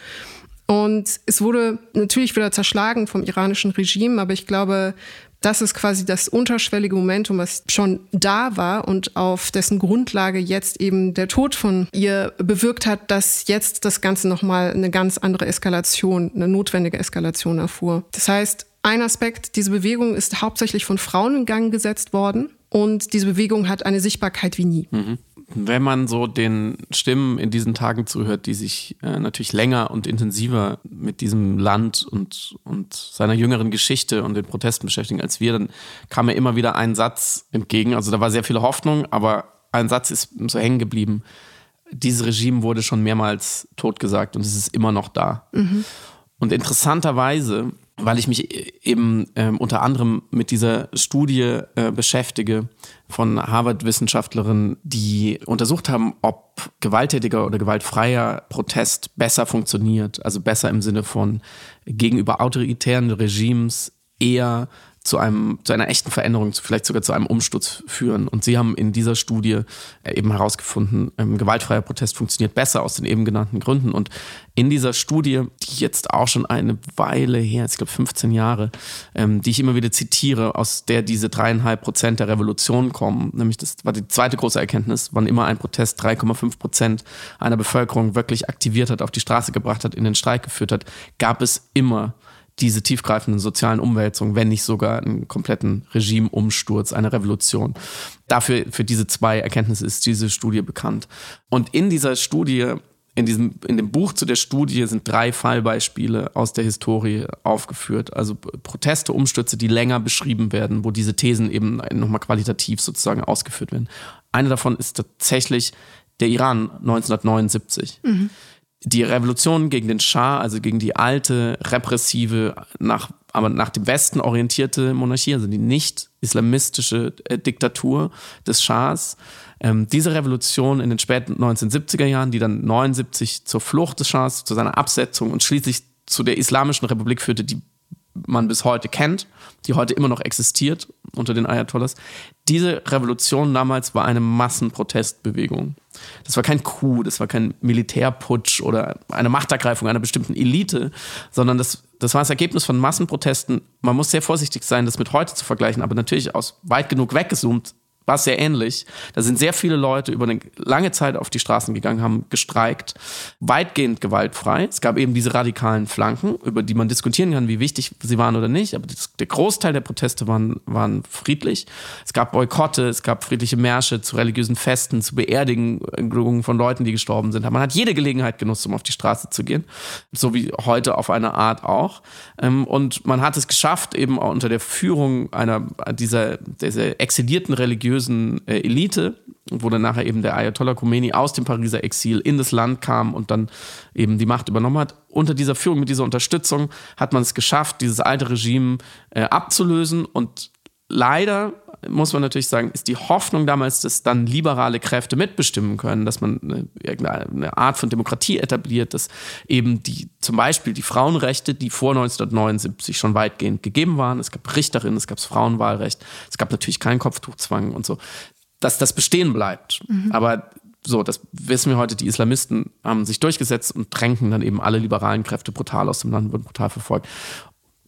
Und es wurde natürlich wieder zerschlagen vom iranischen Regime, aber ich glaube, das ist quasi das unterschwellige Momentum, was schon da war und auf dessen Grundlage jetzt eben der Tod von ihr bewirkt hat, dass jetzt das Ganze nochmal eine ganz andere Eskalation, eine notwendige Eskalation erfuhr. Das heißt, ein Aspekt, diese Bewegung ist hauptsächlich von Frauen in Gang gesetzt worden und diese Bewegung hat eine Sichtbarkeit wie nie. Mhm wenn man so den Stimmen in diesen Tagen zuhört, die sich äh, natürlich länger und intensiver mit diesem Land und, und seiner jüngeren Geschichte und den Protesten beschäftigen als wir, dann kam mir immer wieder ein Satz entgegen. Also da war sehr viel Hoffnung, aber ein Satz ist so hängen geblieben. Dieses Regime wurde schon mehrmals totgesagt und es ist immer noch da. Mhm. Und interessanterweise weil ich mich eben ähm, unter anderem mit dieser Studie äh, beschäftige von Harvard-Wissenschaftlerinnen, die untersucht haben, ob gewalttätiger oder gewaltfreier Protest besser funktioniert, also besser im Sinne von gegenüber autoritären Regimes eher zu einem, zu einer echten Veränderung, vielleicht sogar zu einem Umsturz führen. Und sie haben in dieser Studie äh, eben herausgefunden, ähm, gewaltfreier Protest funktioniert besser aus den eben genannten Gründen. Und in dieser Studie, die jetzt auch schon eine Weile her, ich glaube 15 Jahre, ähm, die ich immer wieder zitiere, aus der diese dreieinhalb Prozent der Revolution kommen, nämlich das war die zweite große Erkenntnis, wann immer ein Protest 3,5 Prozent einer Bevölkerung wirklich aktiviert hat, auf die Straße gebracht hat, in den Streik geführt hat, gab es immer diese tiefgreifenden sozialen Umwälzungen, wenn nicht sogar einen kompletten Regimumsturz, eine Revolution. Dafür, für diese zwei Erkenntnisse ist diese Studie bekannt. Und in dieser Studie, in diesem, in dem Buch zu der Studie sind drei Fallbeispiele aus der Historie aufgeführt. Also Proteste, Umstürze, die länger beschrieben werden, wo diese Thesen eben nochmal qualitativ sozusagen ausgeführt werden. Eine davon ist tatsächlich der Iran 1979. Mhm die Revolution gegen den Schah, also gegen die alte, repressive, nach, aber nach dem Westen orientierte Monarchie, also die nicht islamistische äh, Diktatur des Schahs. Ähm, diese Revolution in den späten 1970er Jahren, die dann 79 zur Flucht des Schahs, zu seiner Absetzung und schließlich zu der Islamischen Republik führte, die man bis heute kennt, die heute immer noch existiert unter den Ayatollahs. Diese Revolution damals war eine Massenprotestbewegung. Das war kein Coup, das war kein Militärputsch oder eine Machtergreifung einer bestimmten Elite, sondern das, das war das Ergebnis von Massenprotesten. Man muss sehr vorsichtig sein, das mit heute zu vergleichen, aber natürlich aus weit genug weggezoomt war es sehr ähnlich. Da sind sehr viele Leute über eine lange Zeit auf die Straßen gegangen, haben gestreikt, weitgehend gewaltfrei. Es gab eben diese radikalen Flanken, über die man diskutieren kann, wie wichtig sie waren oder nicht. Aber das, der Großteil der Proteste waren, waren friedlich. Es gab Boykotte, es gab friedliche Märsche zu religiösen Festen, zu Beerdigungen von Leuten, die gestorben sind. Man hat jede Gelegenheit genutzt, um auf die Straße zu gehen. So wie heute auf eine Art auch. Ähm, und man hat es geschafft, eben auch unter der Führung einer dieser, dieser exilierten Religion religiösen äh, Elite, wo dann nachher eben der Ayatollah Khomeini aus dem Pariser Exil in das Land kam und dann eben die Macht übernommen hat. Unter dieser Führung, mit dieser Unterstützung hat man es geschafft, dieses alte Regime äh, abzulösen und leider muss man natürlich sagen, ist die Hoffnung damals, dass dann liberale Kräfte mitbestimmen können, dass man eine, irgendeine Art von Demokratie etabliert, dass eben die, zum Beispiel die Frauenrechte, die vor 1979 schon weitgehend gegeben waren, es gab Richterinnen, es gab das Frauenwahlrecht, es gab natürlich keinen Kopftuchzwang und so, dass das bestehen bleibt. Mhm. Aber so, das wissen wir heute, die Islamisten haben sich durchgesetzt und drängen dann eben alle liberalen Kräfte brutal aus dem Land, wurden brutal verfolgt.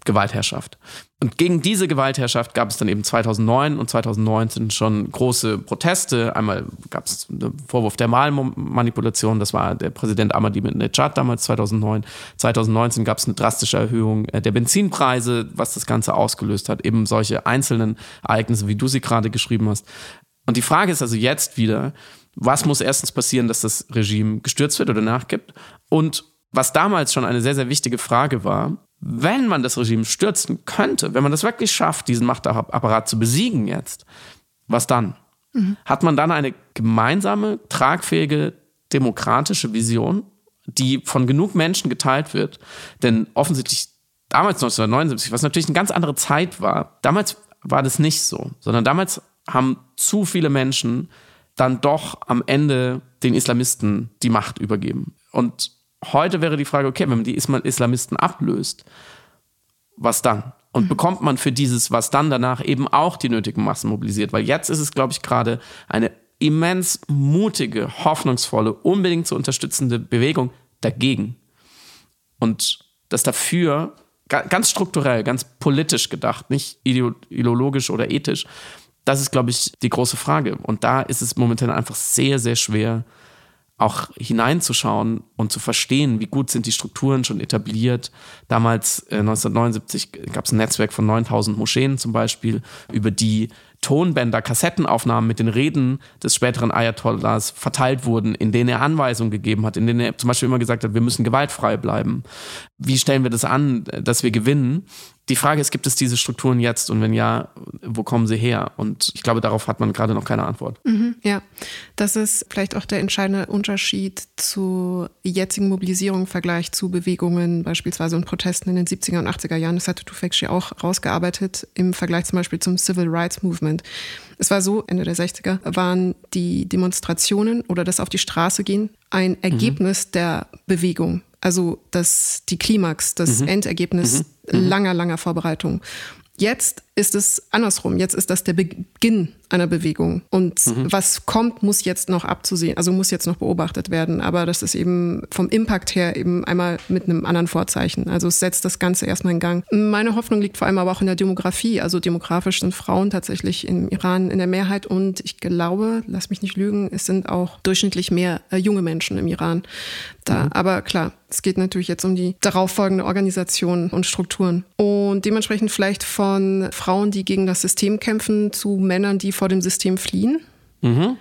Gewaltherrschaft. Und gegen diese Gewaltherrschaft gab es dann eben 2009 und 2019 schon große Proteste. Einmal gab es einen Vorwurf der Wahlmanipulation, das war der Präsident Ahmadinejad damals 2009. 2019 gab es eine drastische Erhöhung äh, der Benzinpreise, was das Ganze ausgelöst hat. Eben solche einzelnen Ereignisse, wie du sie gerade geschrieben hast. Und die Frage ist also jetzt wieder, was muss erstens passieren, dass das Regime gestürzt wird oder nachgibt? Und was damals schon eine sehr, sehr wichtige Frage war, wenn man das Regime stürzen könnte, wenn man das wirklich schafft, diesen Machtapparat zu besiegen jetzt, was dann? Mhm. Hat man dann eine gemeinsame, tragfähige, demokratische Vision, die von genug Menschen geteilt wird? Denn offensichtlich damals 1979, was natürlich eine ganz andere Zeit war, damals war das nicht so, sondern damals haben zu viele Menschen dann doch am Ende den Islamisten die Macht übergeben. Und Heute wäre die Frage, okay, wenn man die Islamisten ablöst, was dann? Und mhm. bekommt man für dieses was dann danach eben auch die nötigen Massen mobilisiert? Weil jetzt ist es, glaube ich, gerade eine immens mutige, hoffnungsvolle, unbedingt zu unterstützende Bewegung dagegen. Und das dafür ganz strukturell, ganz politisch gedacht, nicht ideologisch oder ethisch, das ist, glaube ich, die große Frage. Und da ist es momentan einfach sehr, sehr schwer, auch hineinzuschauen und zu verstehen, wie gut sind die Strukturen schon etabliert. Damals, äh, 1979, gab es ein Netzwerk von 9000 Moscheen zum Beispiel, über die Tonbänder, Kassettenaufnahmen mit den Reden des späteren Ayatollahs verteilt wurden, in denen er Anweisungen gegeben hat, in denen er zum Beispiel immer gesagt hat, wir müssen gewaltfrei bleiben. Wie stellen wir das an, dass wir gewinnen? Die Frage ist, gibt es diese Strukturen jetzt und wenn ja, wo kommen sie her? Und ich glaube, darauf hat man gerade noch keine Antwort. Mhm, ja, das ist vielleicht auch der entscheidende Unterschied zu jetzigen Mobilisierungen im Vergleich zu Bewegungen, beispielsweise und Protesten in den 70er und 80er Jahren. Das hatte Tufekci auch rausgearbeitet im Vergleich zum Beispiel zum Civil Rights Movement. Es war so, Ende der 60er waren die Demonstrationen oder das auf die Straße gehen ein Ergebnis mhm. der Bewegung also das, die Klimax, das mhm. Endergebnis mhm. mhm. langer, langer Vorbereitung. Jetzt ist es andersrum. Jetzt ist das der Beginn einer Bewegung. Und mhm. was kommt, muss jetzt noch abzusehen, also muss jetzt noch beobachtet werden. Aber das ist eben vom Impact her eben einmal mit einem anderen Vorzeichen. Also es setzt das Ganze erstmal in Gang. Meine Hoffnung liegt vor allem aber auch in der Demografie. Also demografisch sind Frauen tatsächlich im Iran in der Mehrheit. Und ich glaube, lass mich nicht lügen, es sind auch durchschnittlich mehr äh, junge Menschen im Iran da. Mhm. Aber klar, es geht natürlich jetzt um die darauffolgende Organisation und Strukturen. Und dementsprechend vielleicht von Frauen, die gegen das System kämpfen, zu Männern, die vor dem System fliehen. Mhm.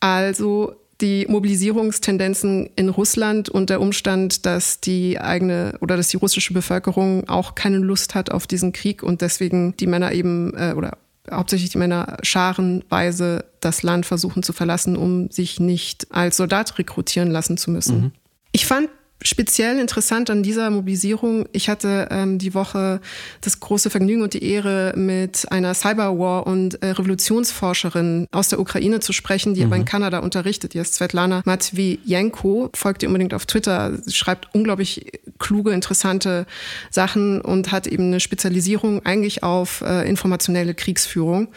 Also die Mobilisierungstendenzen in Russland und der Umstand, dass die eigene oder dass die russische Bevölkerung auch keine Lust hat auf diesen Krieg und deswegen die Männer eben äh, oder hauptsächlich die Männer scharenweise das Land versuchen zu verlassen, um sich nicht als Soldat rekrutieren lassen zu müssen. Mhm. Ich fand speziell interessant an dieser Mobilisierung, ich hatte ähm, die Woche das große Vergnügen und die Ehre, mit einer Cyberwar- und äh, Revolutionsforscherin aus der Ukraine zu sprechen, die mhm. aber in mhm. Kanada unterrichtet. Die ist Svetlana Matvienko, folgt ihr unbedingt auf Twitter, Sie schreibt unglaublich kluge, interessante Sachen und hat eben eine Spezialisierung eigentlich auf äh, informationelle Kriegsführung.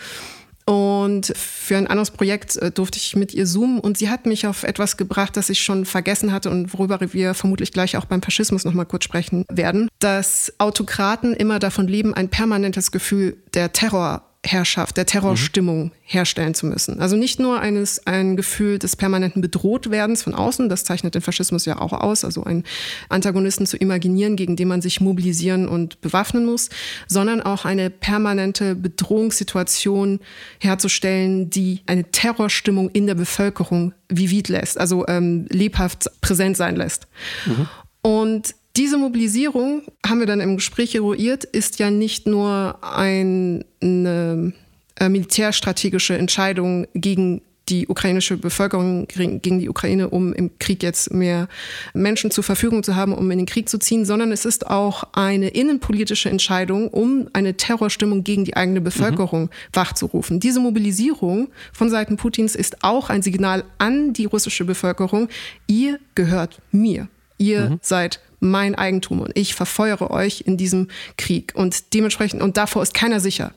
Und für ein anderes Projekt äh, durfte ich mit ihr zoomen und sie hat mich auf etwas gebracht, das ich schon vergessen hatte und worüber wir vermutlich gleich auch beim Faschismus nochmal kurz sprechen werden, dass Autokraten immer davon leben, ein permanentes Gefühl der Terror Herrschaft, der Terrorstimmung mhm. herstellen zu müssen. Also nicht nur eines, ein Gefühl des permanenten Bedrohtwerdens von außen, das zeichnet den Faschismus ja auch aus, also einen Antagonisten zu imaginieren, gegen den man sich mobilisieren und bewaffnen muss, sondern auch eine permanente Bedrohungssituation herzustellen, die eine Terrorstimmung in der Bevölkerung vivid lässt, also ähm, lebhaft präsent sein lässt. Mhm. Und diese Mobilisierung, haben wir dann im Gespräch eruiert, ist ja nicht nur ein, eine, äh, militärstrategische Entscheidung gegen die ukrainische Bevölkerung gegen die Ukraine, um im Krieg jetzt mehr Menschen zur Verfügung zu haben, um in den Krieg zu ziehen, sondern es ist auch eine innenpolitische Entscheidung, um eine Terrorstimmung gegen die eigene Bevölkerung mhm. wachzurufen. Diese Mobilisierung von Seiten Putins ist auch ein Signal an die russische Bevölkerung, ihr gehört mir. Ihr mhm. seid mein Eigentum und ich verfeuere euch in diesem Krieg. Und dementsprechend, und davor ist keiner sicher.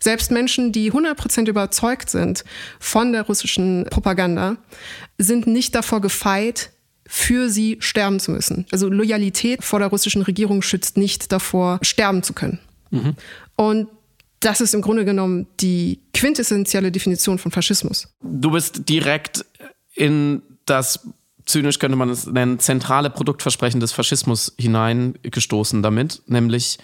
Selbst Menschen, die 100% überzeugt sind von der russischen Propaganda, sind nicht davor gefeit, für sie sterben zu müssen. Also Loyalität vor der russischen Regierung schützt nicht davor, sterben zu können. Mhm. Und das ist im Grunde genommen die quintessentielle Definition von Faschismus. Du bist direkt in das zynisch könnte man es nennen, zentrale Produktversprechen des Faschismus hineingestoßen damit, nämlich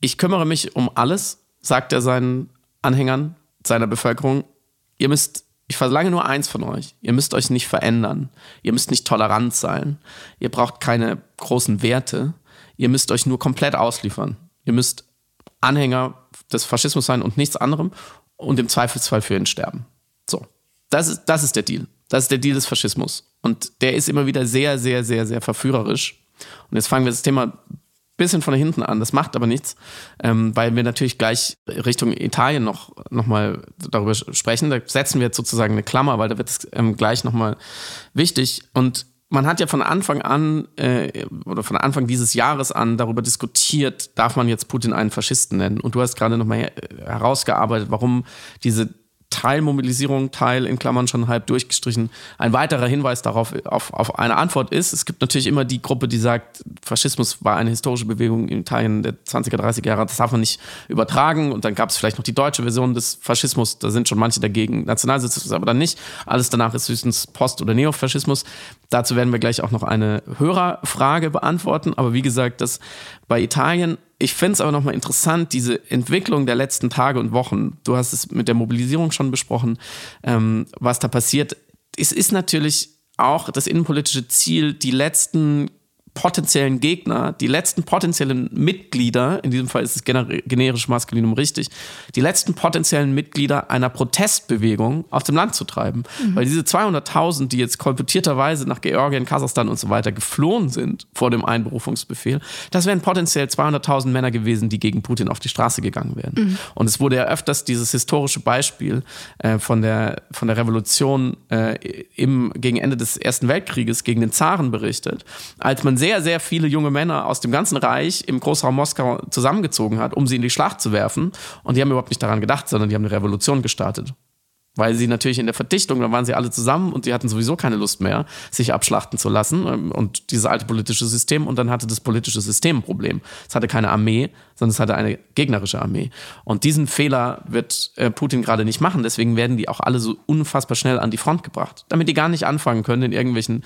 ich kümmere mich um alles, sagt er seinen Anhängern, seiner Bevölkerung. Ihr müsst, ich verlange nur eins von euch. Ihr müsst euch nicht verändern. Ihr müsst nicht tolerant sein. Ihr braucht keine großen Werte. Ihr müsst euch nur komplett ausliefern. Ihr müsst Anhänger des Faschismus sein und nichts anderem und im Zweifelsfall für ihn sterben. So. Das ist, das ist der Deal. Das ist der Deal des Faschismus. Und der ist immer wieder sehr, sehr, sehr, sehr verführerisch. Und jetzt fangen wir das Thema ein bisschen von hinten an. Das macht aber nichts, ähm, weil wir natürlich gleich Richtung Italien noch, noch mal darüber sprechen. Da setzen wir jetzt sozusagen eine Klammer, weil da wird es ähm, gleich noch mal wichtig. Und man hat ja von Anfang an äh, oder von Anfang dieses Jahres an darüber diskutiert, darf man jetzt Putin einen Faschisten nennen? Und du hast gerade noch mal herausgearbeitet, warum diese Teilmobilisierung, Teil in Klammern schon halb durchgestrichen. Ein weiterer Hinweis darauf auf, auf eine Antwort ist, es gibt natürlich immer die Gruppe, die sagt, Faschismus war eine historische Bewegung in Italien der 20er, 30er Jahre, das darf man nicht übertragen. Und dann gab es vielleicht noch die deutsche Version des Faschismus, da sind schon manche dagegen, Nationalsozialismus aber dann nicht. Alles danach ist höchstens Post- oder Neofaschismus. Dazu werden wir gleich auch noch eine Hörerfrage beantworten. Aber wie gesagt, das bei Italien ich finde es aber nochmal interessant, diese Entwicklung der letzten Tage und Wochen. Du hast es mit der Mobilisierung schon besprochen, ähm, was da passiert. Es ist natürlich auch das innenpolitische Ziel, die letzten potenziellen Gegner, die letzten potenziellen Mitglieder, in diesem Fall ist es generisch Maskulinum richtig, die letzten potenziellen Mitglieder einer Protestbewegung aus dem Land zu treiben. Mhm. Weil diese 200.000, die jetzt kolportierterweise nach Georgien, Kasachstan und so weiter geflohen sind vor dem Einberufungsbefehl, das wären potenziell 200.000 Männer gewesen, die gegen Putin auf die Straße gegangen wären. Mhm. Und es wurde ja öfters dieses historische Beispiel äh, von, der, von der Revolution äh, im, gegen Ende des Ersten Weltkrieges gegen den Zaren berichtet, als man sehr, sehr viele junge Männer aus dem ganzen Reich im Großraum Moskau zusammengezogen hat, um sie in die Schlacht zu werfen. Und die haben überhaupt nicht daran gedacht, sondern die haben eine Revolution gestartet. Weil sie natürlich in der Verdichtung, da waren sie alle zusammen und die hatten sowieso keine Lust mehr, sich abschlachten zu lassen. Ähm, und dieses alte politische System. Und dann hatte das politische System ein Problem. Es hatte keine Armee, sondern es hatte eine gegnerische Armee. Und diesen Fehler wird äh, Putin gerade nicht machen. Deswegen werden die auch alle so unfassbar schnell an die Front gebracht. Damit die gar nicht anfangen können, in irgendwelchen,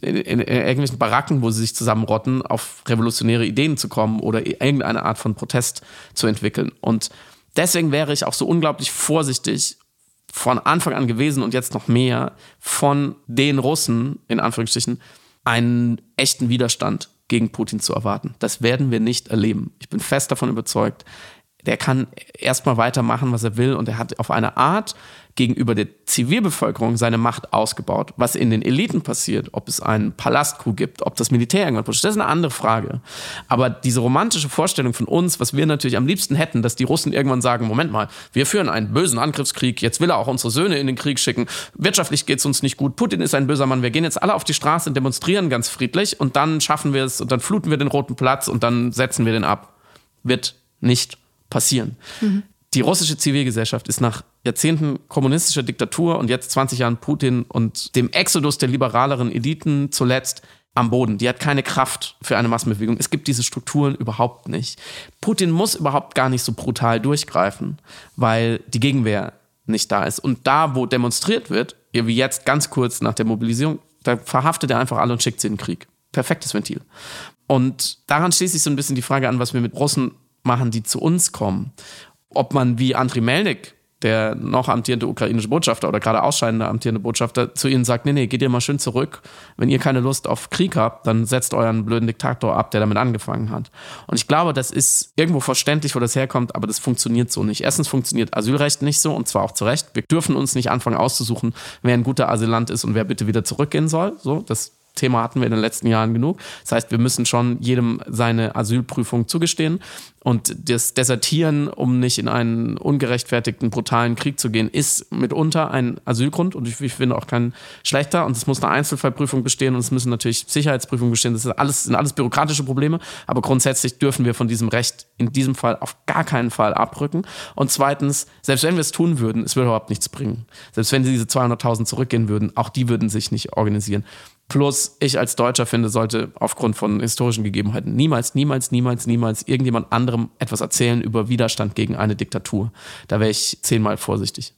in, in, in irgendwelchen Baracken, wo sie sich zusammenrotten, auf revolutionäre Ideen zu kommen oder irgendeine Art von Protest zu entwickeln. Und deswegen wäre ich auch so unglaublich vorsichtig von Anfang an gewesen und jetzt noch mehr von den Russen, in Anführungsstrichen, einen echten Widerstand gegen Putin zu erwarten. Das werden wir nicht erleben. Ich bin fest davon überzeugt, der kann erstmal weitermachen, was er will und er hat auf eine Art gegenüber der Zivilbevölkerung seine Macht ausgebaut. Was in den Eliten passiert, ob es einen Palastkuh gibt, ob das Militär irgendwann pusht, das ist eine andere Frage. Aber diese romantische Vorstellung von uns, was wir natürlich am liebsten hätten, dass die Russen irgendwann sagen, Moment mal, wir führen einen bösen Angriffskrieg, jetzt will er auch unsere Söhne in den Krieg schicken, wirtschaftlich geht es uns nicht gut, Putin ist ein böser Mann, wir gehen jetzt alle auf die Straße und demonstrieren ganz friedlich und dann schaffen wir es und dann fluten wir den Roten Platz und dann setzen wir den ab. Wird nicht passieren. Mhm. Die russische Zivilgesellschaft ist nach Jahrzehnten kommunistischer Diktatur und jetzt 20 Jahren Putin und dem Exodus der liberaleren Eliten zuletzt am Boden. Die hat keine Kraft für eine Massenbewegung. Es gibt diese Strukturen überhaupt nicht. Putin muss überhaupt gar nicht so brutal durchgreifen, weil die Gegenwehr nicht da ist. Und da, wo demonstriert wird, wie jetzt ganz kurz nach der Mobilisierung, da verhaftet er einfach alle und schickt sie in den Krieg. Perfektes Ventil. Und daran schließt sich so ein bisschen die Frage an, was wir mit Russen machen, die zu uns kommen. Ob man wie Andriy Melnik der noch amtierende ukrainische Botschafter oder gerade ausscheidende amtierende Botschafter zu ihnen sagt, nee, nee, geht ihr mal schön zurück. Wenn ihr keine Lust auf Krieg habt, dann setzt euren blöden Diktator ab, der damit angefangen hat. Und ich glaube, das ist irgendwo verständlich, wo das herkommt, aber das funktioniert so nicht. Erstens funktioniert Asylrecht nicht so und zwar auch zu Recht. Wir dürfen uns nicht anfangen auszusuchen, wer ein guter Asylant ist und wer bitte wieder zurückgehen soll. So, das Thema hatten wir in den letzten Jahren genug. Das heißt, wir müssen schon jedem seine Asylprüfung zugestehen. Und das Desertieren, um nicht in einen ungerechtfertigten, brutalen Krieg zu gehen, ist mitunter ein Asylgrund und ich, ich finde auch kein schlechter. Und es muss eine Einzelfallprüfung bestehen und es müssen natürlich Sicherheitsprüfungen bestehen. Das alles, sind alles bürokratische Probleme. Aber grundsätzlich dürfen wir von diesem Recht in diesem Fall auf gar keinen Fall abrücken. Und zweitens, selbst wenn wir es tun würden, es würde überhaupt nichts bringen. Selbst wenn diese 200.000 zurückgehen würden, auch die würden sich nicht organisieren. Plus, ich als Deutscher finde, sollte aufgrund von historischen Gegebenheiten niemals, niemals, niemals, niemals irgendjemand anderem etwas erzählen über Widerstand gegen eine Diktatur. Da wäre ich zehnmal vorsichtig.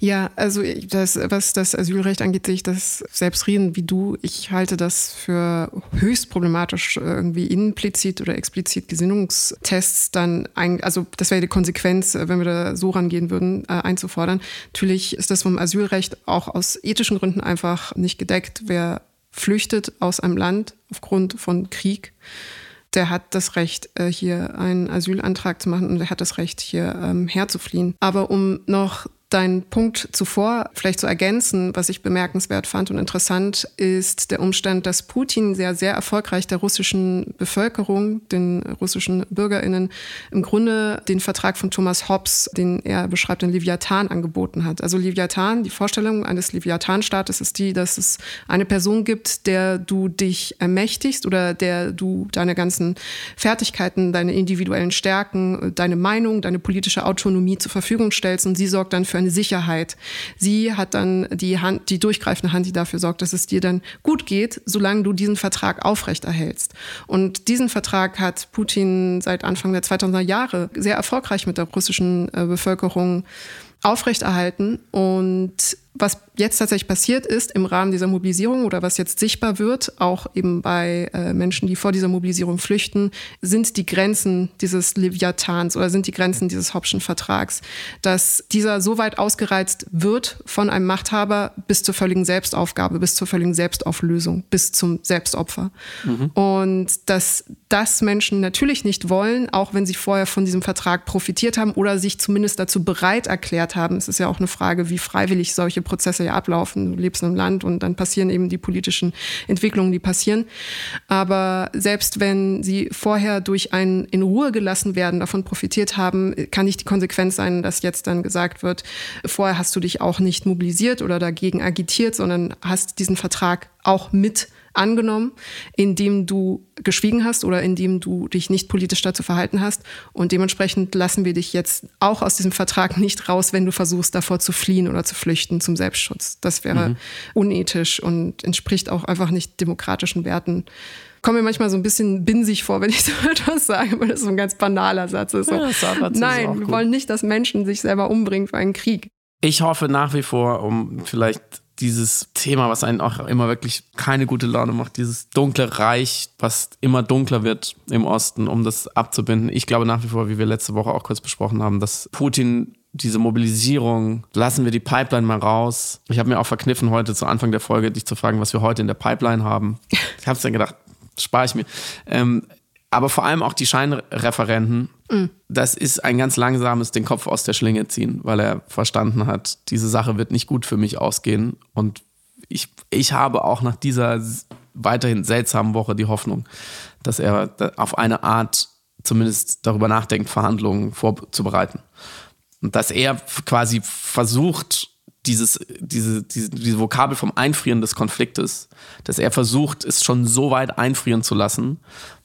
Ja, also das, was das Asylrecht angeht, sehe ich das selbst reden wie du. Ich halte das für höchst problematisch, irgendwie implizit oder explizit Gesinnungstests dann, ein, also das wäre die Konsequenz, wenn wir da so rangehen würden, äh, einzufordern. Natürlich ist das vom Asylrecht auch aus ethischen Gründen einfach nicht gedeckt. Wer flüchtet aus einem Land aufgrund von Krieg, der hat das Recht, äh, hier einen Asylantrag zu machen und der hat das Recht, hier ähm, herzufliehen. Aber um noch deinen Punkt zuvor vielleicht zu ergänzen, was ich bemerkenswert fand und interessant, ist der Umstand, dass Putin sehr, sehr erfolgreich der russischen Bevölkerung, den russischen BürgerInnen, im Grunde den Vertrag von Thomas Hobbes, den er beschreibt, den Leviathan angeboten hat. Also Leviathan, die Vorstellung eines Leviathan-Staates ist die, dass es eine Person gibt, der du dich ermächtigst oder der du deine ganzen Fertigkeiten, deine individuellen Stärken, deine Meinung, deine politische Autonomie zur Verfügung stellst und sie sorgt dann für eine Sicherheit. Sie hat dann die Hand, die durchgreifende Hand, die dafür sorgt, dass es dir dann gut geht, solange du diesen Vertrag aufrechterhältst. Und diesen Vertrag hat Putin seit Anfang der 2000er Jahre sehr erfolgreich mit der russischen äh, Bevölkerung aufrechterhalten. Und was jetzt tatsächlich passiert ist im Rahmen dieser Mobilisierung oder was jetzt sichtbar wird, auch eben bei äh, Menschen, die vor dieser Mobilisierung flüchten, sind die Grenzen dieses Leviathans oder sind die Grenzen dieses Hobbschen Vertrags, dass dieser so weit ausgereizt wird von einem Machthaber bis zur völligen Selbstaufgabe, bis zur völligen Selbstauflösung, bis zum Selbstopfer. Mhm. Und dass das Menschen natürlich nicht wollen, auch wenn sie vorher von diesem Vertrag profitiert haben oder sich zumindest dazu bereit erklärt haben. Es ist ja auch eine Frage, wie freiwillig solche Prozesse ja ablaufen. Du lebst in einem Land und dann passieren eben die politischen Entwicklungen, die passieren. Aber selbst wenn sie vorher durch ein in Ruhe gelassen werden davon profitiert haben, kann nicht die Konsequenz sein, dass jetzt dann gesagt wird, vorher hast du dich auch nicht mobilisiert oder dagegen agitiert, sondern hast diesen Vertrag auch mit angenommen, indem du geschwiegen hast oder indem du dich nicht politisch dazu verhalten hast. Und dementsprechend lassen wir dich jetzt auch aus diesem Vertrag nicht raus, wenn du versuchst, davor zu fliehen oder zu flüchten zum Selbstschutz. Das wäre mhm. unethisch und entspricht auch einfach nicht demokratischen Werten. Komme mir manchmal so ein bisschen binsig vor, wenn ich (laughs) so etwas sage, weil das so ein ganz banaler Satz ist. So, ja, Nein, wir wollen nicht, dass Menschen sich selber umbringen für einen Krieg. Ich hoffe nach wie vor, um vielleicht dieses Thema, was einen auch immer wirklich keine gute Laune macht, dieses dunkle Reich, was immer dunkler wird im Osten, um das abzubinden. Ich glaube nach wie vor, wie wir letzte Woche auch kurz besprochen haben, dass Putin diese Mobilisierung, lassen wir die Pipeline mal raus. Ich habe mir auch verkniffen, heute zu Anfang der Folge dich zu fragen, was wir heute in der Pipeline haben. Ich habe es dann gedacht, spare ich mir. Ähm, aber vor allem auch die Scheinreferenten, mhm. das ist ein ganz langsames den Kopf aus der Schlinge ziehen, weil er verstanden hat, diese Sache wird nicht gut für mich ausgehen. Und ich, ich habe auch nach dieser weiterhin seltsamen Woche die Hoffnung, dass er auf eine Art zumindest darüber nachdenkt, Verhandlungen vorzubereiten. Und dass er quasi versucht, dieses, diese, diese, diese Vokabel vom Einfrieren des Konfliktes, dass er versucht, es schon so weit einfrieren zu lassen,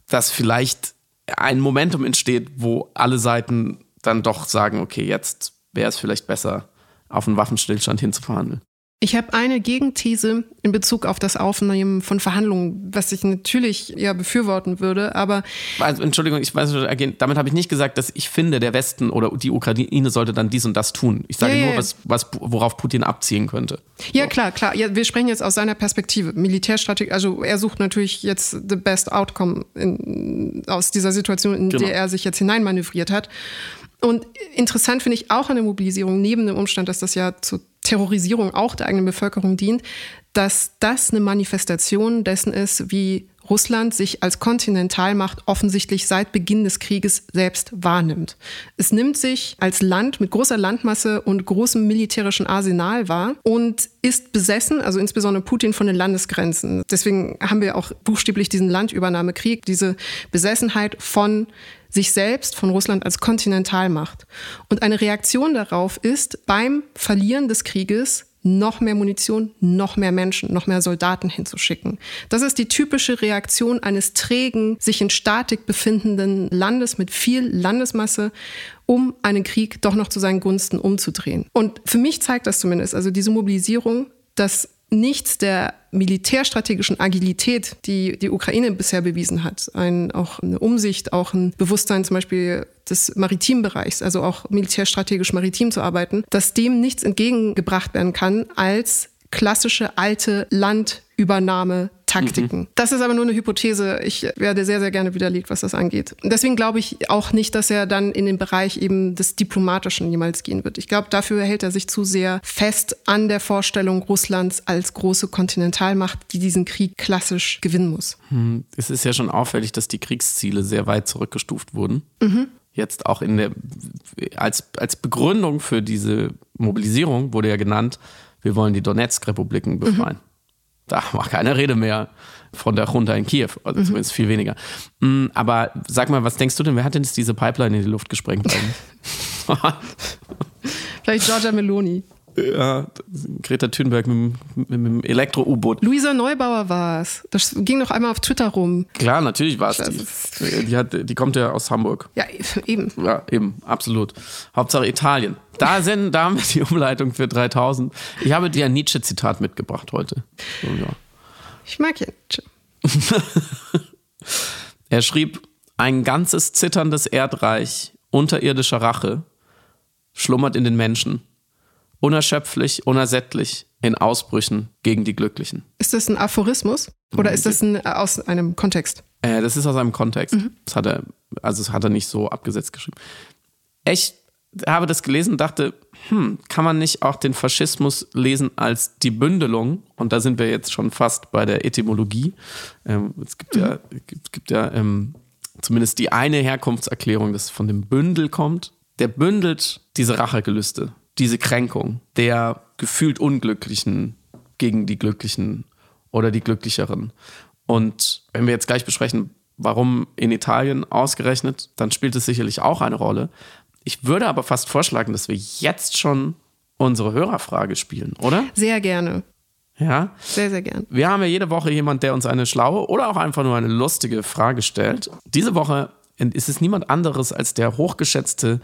dass vielleicht ein Momentum entsteht, wo alle Seiten dann doch sagen, okay, jetzt wäre es vielleicht besser, auf einen Waffenstillstand hinzuverhandeln. Ich habe eine Gegenthese in Bezug auf das Aufnehmen von Verhandlungen, was ich natürlich ja befürworten würde, aber. Also, Entschuldigung, ich weiß, damit habe ich nicht gesagt, dass ich finde, der Westen oder die Ukraine sollte dann dies und das tun. Ich sage ja, nur. Was, was, worauf Putin abziehen könnte. Ja, so. klar, klar. Ja, wir sprechen jetzt aus seiner Perspektive. Militärstrategie, also er sucht natürlich jetzt the best outcome in, aus dieser Situation, in genau. der er sich jetzt hineinmanövriert hat. Und interessant finde ich auch an der Mobilisierung, neben dem Umstand, dass das ja zur Terrorisierung auch der eigenen Bevölkerung dient, dass das eine Manifestation dessen ist, wie Russland sich als Kontinentalmacht offensichtlich seit Beginn des Krieges selbst wahrnimmt. Es nimmt sich als Land mit großer Landmasse und großem militärischen Arsenal wahr und ist besessen, also insbesondere Putin, von den Landesgrenzen. Deswegen haben wir auch buchstäblich diesen Landübernahmekrieg, diese Besessenheit von sich selbst, von Russland als Kontinentalmacht. Und eine Reaktion darauf ist, beim Verlieren des Krieges noch mehr Munition, noch mehr Menschen, noch mehr Soldaten hinzuschicken. Das ist die typische Reaktion eines trägen, sich in Statik befindenden Landes mit viel Landesmasse, um einen Krieg doch noch zu seinen Gunsten umzudrehen. Und für mich zeigt das zumindest, also diese Mobilisierung, dass nichts der militärstrategischen Agilität, die die Ukraine bisher bewiesen hat, ein, auch eine Umsicht, auch ein Bewusstsein zum Beispiel des Maritimbereichs, also auch militärstrategisch maritim zu arbeiten, dass dem nichts entgegengebracht werden kann als klassische alte Landübernahme Taktiken. Mhm. Das ist aber nur eine Hypothese. Ich werde sehr, sehr gerne widerlegt, was das angeht. Und deswegen glaube ich auch nicht, dass er dann in den Bereich eben des Diplomatischen jemals gehen wird. Ich glaube, dafür hält er sich zu sehr fest an der Vorstellung Russlands als große Kontinentalmacht, die diesen Krieg klassisch gewinnen muss. Hm, es ist ja schon auffällig, dass die Kriegsziele sehr weit zurückgestuft wurden. Mhm. Jetzt auch in der, als, als Begründung für diese Mobilisierung wurde ja genannt, wir wollen die Donetsk-Republiken befreien. Mhm. Da war keine Rede mehr von der Junta in Kiew, also mhm. zumindest viel weniger. Mm, aber sag mal, was denkst du denn, wer hat denn jetzt diese Pipeline in die Luft gesprengt? (laughs) (laughs) Vielleicht Giorgia Meloni. Ja, Greta Thunberg mit, mit, mit dem Elektro-U-Boot. Luisa Neubauer war es. Das ging noch einmal auf Twitter rum. Klar, natürlich war es die. Die, hat, die kommt ja aus Hamburg. Ja, eben. Ja, eben, absolut. Hauptsache Italien. Da, (laughs) sind, da haben wir die Umleitung für 3000. Ich habe dir ein Nietzsche-Zitat mitgebracht heute. So, ja. Ich mag ja Nietzsche. (laughs) er schrieb, ein ganzes zitterndes Erdreich unterirdischer Rache schlummert in den Menschen unerschöpflich, unersättlich in Ausbrüchen gegen die Glücklichen. Ist das ein Aphorismus oder ist das ein, aus einem Kontext? Äh, das ist aus einem Kontext. Mhm. Das hat er, also das hat er nicht so abgesetzt geschrieben. Ich habe das gelesen und dachte, hm, kann man nicht auch den Faschismus lesen als die Bündelung? Und da sind wir jetzt schon fast bei der Etymologie. Ähm, es gibt ja, mhm. es gibt ja ähm, zumindest die eine Herkunftserklärung, das von dem Bündel kommt. Der bündelt diese Rachegelüste diese Kränkung der gefühlt Unglücklichen gegen die Glücklichen oder die Glücklicheren. Und wenn wir jetzt gleich besprechen, warum in Italien ausgerechnet, dann spielt es sicherlich auch eine Rolle. Ich würde aber fast vorschlagen, dass wir jetzt schon unsere Hörerfrage spielen, oder? Sehr gerne. Ja? Sehr, sehr gerne. Wir haben ja jede Woche jemand, der uns eine schlaue oder auch einfach nur eine lustige Frage stellt. Diese Woche ist es niemand anderes als der hochgeschätzte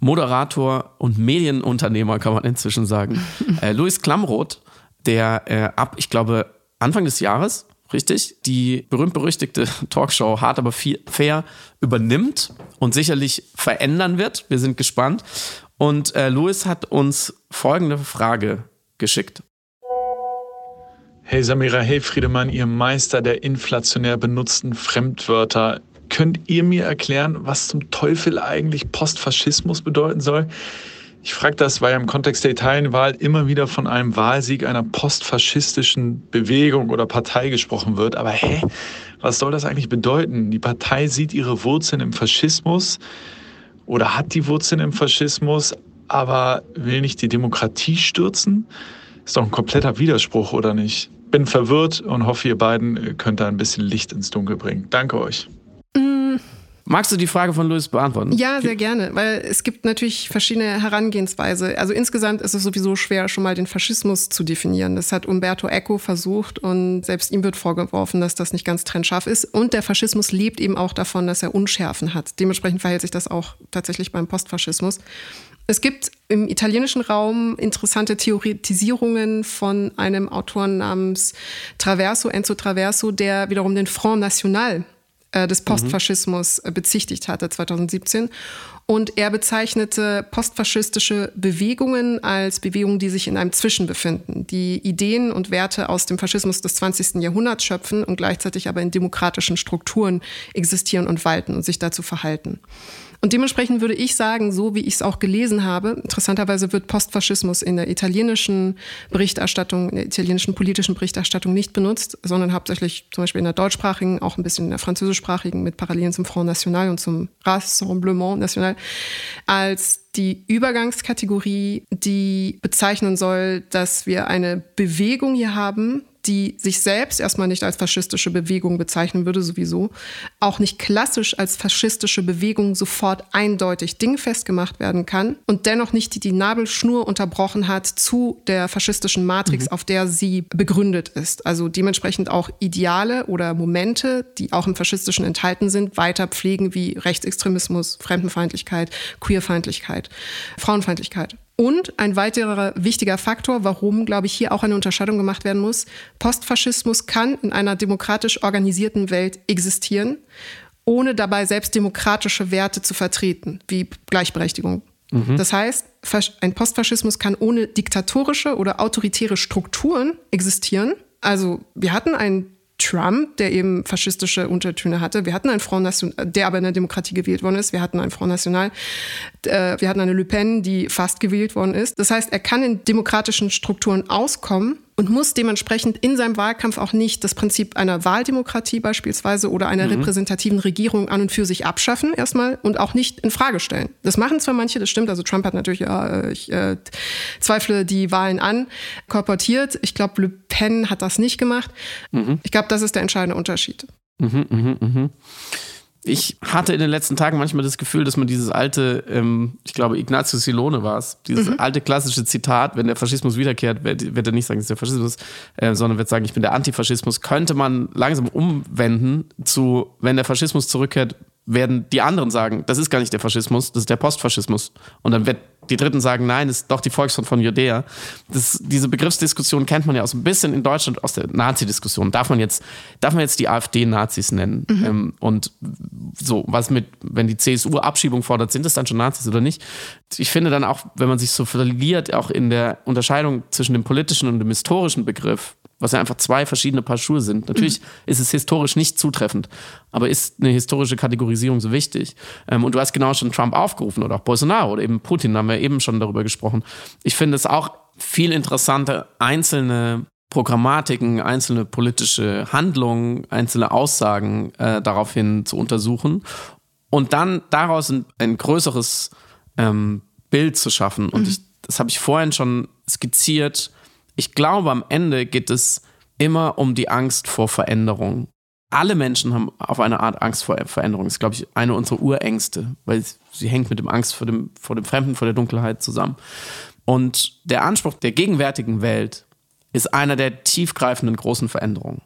Moderator und Medienunternehmer, kann man inzwischen sagen, (laughs) äh, Luis Klamroth, der äh, ab, ich glaube, Anfang des Jahres, richtig, die berühmt-berüchtigte (laughs) Talkshow Hart aber fair übernimmt und sicherlich verändern wird. Wir sind gespannt. Und äh, Luis hat uns folgende Frage geschickt. Hey Samira, hey Friedemann, ihr Meister der inflationär benutzten Fremdwörter. Könnt ihr mir erklären, was zum Teufel eigentlich Postfaschismus bedeuten soll? Ich frage das, weil im Kontext der Italienwahl immer wieder von einem Wahlsieg einer postfaschistischen Bewegung oder Partei gesprochen wird. Aber hä, was soll das eigentlich bedeuten? Die Partei sieht ihre Wurzeln im Faschismus oder hat die Wurzeln im Faschismus, aber will nicht die Demokratie stürzen? Ist doch ein kompletter Widerspruch, oder nicht? Bin verwirrt und hoffe, ihr beiden könnt da ein bisschen Licht ins Dunkel bringen. Danke euch. Magst du die Frage von Louis beantworten? Ja, sehr gerne, weil es gibt natürlich verschiedene Herangehensweise. Also insgesamt ist es sowieso schwer, schon mal den Faschismus zu definieren. Das hat Umberto Eco versucht und selbst ihm wird vorgeworfen, dass das nicht ganz trennscharf ist. Und der Faschismus lebt eben auch davon, dass er Unschärfen hat. Dementsprechend verhält sich das auch tatsächlich beim Postfaschismus. Es gibt im italienischen Raum interessante Theoretisierungen von einem Autoren namens Traverso, Enzo Traverso, der wiederum den Front National des Postfaschismus mhm. bezichtigt hatte 2017. Und er bezeichnete postfaschistische Bewegungen als Bewegungen, die sich in einem Zwischen befinden, die Ideen und Werte aus dem Faschismus des 20. Jahrhunderts schöpfen und gleichzeitig aber in demokratischen Strukturen existieren und walten und sich dazu verhalten. Und dementsprechend würde ich sagen, so wie ich es auch gelesen habe, interessanterweise wird Postfaschismus in der italienischen Berichterstattung, in der italienischen politischen Berichterstattung nicht benutzt, sondern hauptsächlich zum Beispiel in der deutschsprachigen, auch ein bisschen in der französischsprachigen mit Parallelen zum Front National und zum Rassemblement National, als die Übergangskategorie, die bezeichnen soll, dass wir eine Bewegung hier haben, die sich selbst erstmal nicht als faschistische Bewegung bezeichnen würde, sowieso, auch nicht klassisch als faschistische Bewegung sofort eindeutig dingfest gemacht werden kann und dennoch nicht die, die Nabelschnur unterbrochen hat zu der faschistischen Matrix, mhm. auf der sie begründet ist. Also dementsprechend auch Ideale oder Momente, die auch im Faschistischen enthalten sind, weiter pflegen wie Rechtsextremismus, Fremdenfeindlichkeit, Queerfeindlichkeit, Frauenfeindlichkeit. Und ein weiterer wichtiger Faktor, warum, glaube ich, hier auch eine Unterscheidung gemacht werden muss, Postfaschismus kann in einer demokratisch organisierten Welt existieren, ohne dabei selbst demokratische Werte zu vertreten, wie Gleichberechtigung. Mhm. Das heißt, ein Postfaschismus kann ohne diktatorische oder autoritäre Strukturen existieren. Also wir hatten einen Trump, der eben faschistische Untertöne hatte. Wir hatten einen Front National, der aber in der Demokratie gewählt worden ist. Wir hatten einen Front National. Äh, wir hatten eine Le Pen, die fast gewählt worden ist. Das heißt, er kann in demokratischen Strukturen auskommen und muss dementsprechend in seinem Wahlkampf auch nicht das Prinzip einer Wahldemokratie beispielsweise oder einer mhm. repräsentativen Regierung an und für sich abschaffen erstmal und auch nicht in Frage stellen. Das machen zwar manche, das stimmt. Also Trump hat natürlich, ja, ich äh, zweifle die Wahlen an, korportiert. Ich glaube, Le Pen hat das nicht gemacht. Mhm. Ich glaube, das ist der entscheidende Unterschied. Mhm, mh, mh. Ich hatte in den letzten Tagen manchmal das Gefühl, dass man dieses alte, ähm, ich glaube, Ignatius Silone war es, dieses mhm. alte klassische Zitat, wenn der Faschismus wiederkehrt, wird, wird er nicht sagen, es ist der Faschismus, äh, sondern wird sagen, ich bin der Antifaschismus, könnte man langsam umwenden zu, wenn der Faschismus zurückkehrt, werden die anderen sagen, das ist gar nicht der Faschismus, das ist der Postfaschismus. Und dann wird die Dritten sagen, nein, ist doch die Volksfront von Judäa. Das, diese Begriffsdiskussion kennt man ja auch so ein bisschen in Deutschland aus der Nazi-Diskussion. Darf man jetzt, darf man jetzt die AfD Nazis nennen? Mhm. Ähm, und so, was mit, wenn die CSU Abschiebung fordert, sind das dann schon Nazis oder nicht? Ich finde dann auch, wenn man sich so verliert, auch in der Unterscheidung zwischen dem politischen und dem historischen Begriff, was ja einfach zwei verschiedene Paar Schuhe sind. Natürlich mhm. ist es historisch nicht zutreffend, aber ist eine historische Kategorisierung so wichtig? Ähm, und du hast genau schon Trump aufgerufen oder auch Bolsonaro oder eben Putin, haben wir eben schon darüber gesprochen. Ich finde es auch viel interessanter, einzelne Programmatiken, einzelne politische Handlungen, einzelne Aussagen äh, daraufhin zu untersuchen und dann daraus ein, ein größeres ähm, Bild zu schaffen. Und mhm. ich, das habe ich vorhin schon skizziert ich glaube, am Ende geht es immer um die Angst vor Veränderung. Alle Menschen haben auf eine Art Angst vor Veränderung. Das ist, glaube ich, eine unserer Urängste, weil sie hängt mit dem Angst vor dem, vor dem Fremden, vor der Dunkelheit zusammen. Und der Anspruch der gegenwärtigen Welt ist einer der tiefgreifenden großen Veränderungen.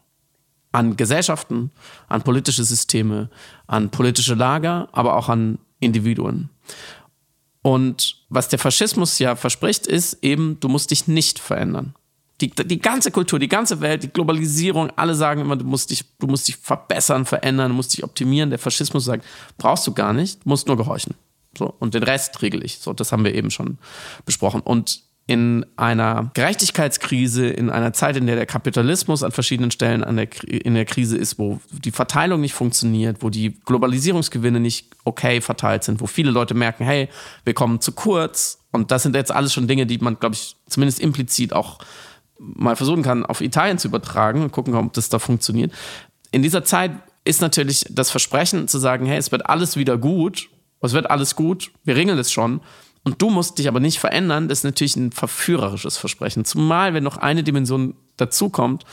An Gesellschaften, an politische Systeme, an politische Lager, aber auch an Individuen. Und was der Faschismus ja verspricht, ist eben, du musst dich nicht verändern. Die, die ganze Kultur, die ganze Welt, die Globalisierung, alle sagen immer, du musst dich, du musst dich verbessern, verändern, du musst dich optimieren. Der Faschismus sagt, brauchst du gar nicht, musst nur gehorchen. So, und den Rest regel ich. So, das haben wir eben schon besprochen. Und in einer Gerechtigkeitskrise, in einer Zeit, in der der Kapitalismus an verschiedenen Stellen an der, in der Krise ist, wo die Verteilung nicht funktioniert, wo die Globalisierungsgewinne nicht okay verteilt sind, wo viele Leute merken, hey, wir kommen zu kurz. Und das sind jetzt alles schon Dinge, die man, glaube ich, zumindest implizit auch mal versuchen kann, auf Italien zu übertragen und gucken, ob das da funktioniert. In dieser Zeit ist natürlich das Versprechen zu sagen, hey, es wird alles wieder gut, es wird alles gut, wir regeln es schon. Und du musst dich aber nicht verändern, das ist natürlich ein verführerisches Versprechen. Zumal, wenn noch eine Dimension dazukommt,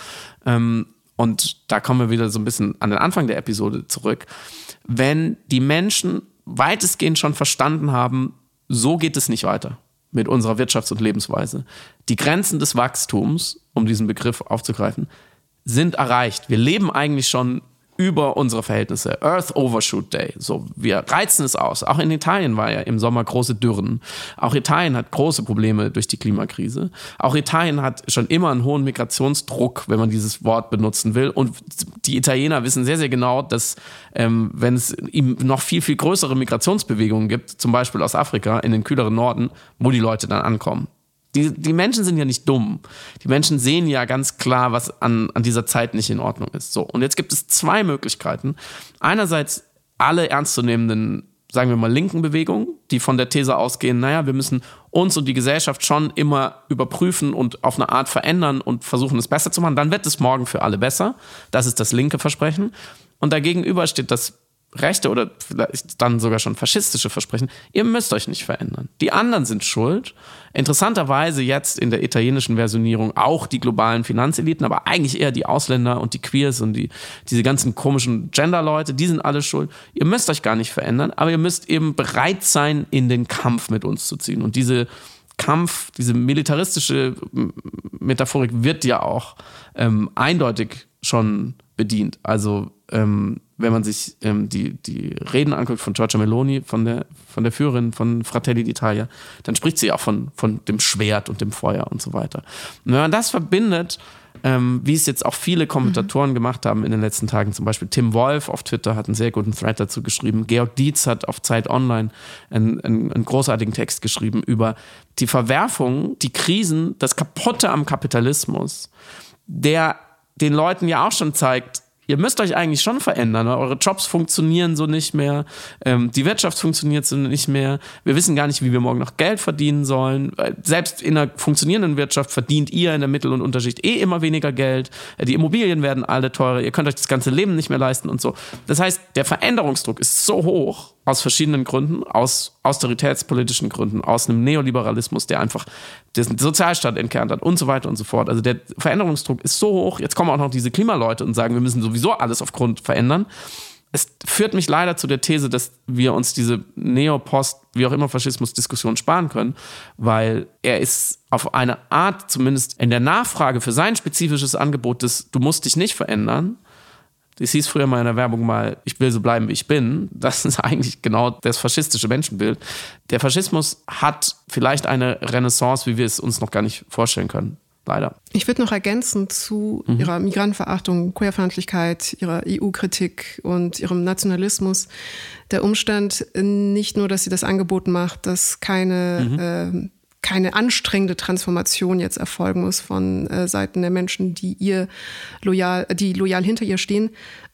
ähm, und da kommen wir wieder so ein bisschen an den Anfang der Episode zurück, wenn die Menschen weitestgehend schon verstanden haben, so geht es nicht weiter mit unserer Wirtschafts- und Lebensweise. Die Grenzen des Wachstums, um diesen Begriff aufzugreifen, sind erreicht. Wir leben eigentlich schon über unsere Verhältnisse. Earth Overshoot Day. So, wir reizen es aus. Auch in Italien war ja im Sommer große Dürren. Auch Italien hat große Probleme durch die Klimakrise. Auch Italien hat schon immer einen hohen Migrationsdruck, wenn man dieses Wort benutzen will. Und die Italiener wissen sehr, sehr genau, dass ähm, wenn es ihm noch viel, viel größere Migrationsbewegungen gibt, zum Beispiel aus Afrika in den kühleren Norden, wo die Leute dann ankommen. Die, die Menschen sind ja nicht dumm. Die Menschen sehen ja ganz klar, was an, an dieser Zeit nicht in Ordnung ist. So, und jetzt gibt es zwei Möglichkeiten. Einerseits alle ernstzunehmenden sagen wir mal, linken Bewegungen, die von der These ausgehen, naja, wir müssen uns und die Gesellschaft schon immer überprüfen und auf eine Art verändern und versuchen, es besser zu machen. Dann wird es morgen für alle besser. Das ist das linke Versprechen. Und dagegenüber steht das rechte oder vielleicht dann sogar schon faschistische Versprechen, ihr müsst euch nicht verändern. Die anderen sind schuld. Interessanterweise jetzt in der italienischen Versionierung auch die globalen Finanzeliten, aber eigentlich eher die Ausländer und die Queers und die, diese ganzen komischen Gender-Leute, die sind alle schuld. Ihr müsst euch gar nicht verändern, aber ihr müsst eben bereit sein, in den Kampf mit uns zu ziehen. Und diese Kampf, diese militaristische Metaphorik wird ja auch ähm, eindeutig schon bedient. Also ähm, wenn man sich ähm, die, die Reden anguckt von Giorgia Meloni, von der, von der Führerin von Fratelli d'Italia, dann spricht sie auch von, von dem Schwert und dem Feuer und so weiter. Und wenn man das verbindet, ähm, wie es jetzt auch viele Kommentatoren mhm. gemacht haben in den letzten Tagen, zum Beispiel Tim Wolf auf Twitter hat einen sehr guten Thread dazu geschrieben, Georg Dietz hat auf Zeit Online einen, einen, einen großartigen Text geschrieben über die Verwerfung, die Krisen, das Kaputte am Kapitalismus, der den Leuten ja auch schon zeigt, ihr müsst euch eigentlich schon verändern. Ne? Eure Jobs funktionieren so nicht mehr, ähm, die Wirtschaft funktioniert so nicht mehr. Wir wissen gar nicht, wie wir morgen noch Geld verdienen sollen. Selbst in einer funktionierenden Wirtschaft verdient ihr in der Mittel- und Unterschicht eh immer weniger Geld. Äh, die Immobilien werden alle teurer. Ihr könnt euch das ganze Leben nicht mehr leisten und so. Das heißt, der Veränderungsdruck ist so hoch aus verschiedenen Gründen, aus austeritätspolitischen Gründen, aus einem Neoliberalismus, der einfach den Sozialstaat entkernt hat und so weiter und so fort. Also der Veränderungsdruck ist so hoch. Jetzt kommen auch noch diese Klimaleute und sagen, wir müssen sowieso alles auf Grund verändern. Es führt mich leider zu der These, dass wir uns diese Neopost, wie auch immer Faschismus-Diskussion sparen können, weil er ist auf eine Art, zumindest in der Nachfrage für sein spezifisches Angebot des Du musst dich nicht verändern, es hieß früher mal in der Werbung mal, ich will so bleiben, wie ich bin. Das ist eigentlich genau das faschistische Menschenbild. Der Faschismus hat vielleicht eine Renaissance, wie wir es uns noch gar nicht vorstellen können. Leider. Ich würde noch ergänzen zu mhm. ihrer Migrantenverachtung, Queerfeindlichkeit, ihrer EU-Kritik und ihrem Nationalismus. Der Umstand nicht nur, dass sie das Angebot macht, dass keine mhm. äh, keine anstrengende Transformation jetzt erfolgen muss von äh, Seiten der Menschen, die ihr loyal, die loyal hinter ihr stehen,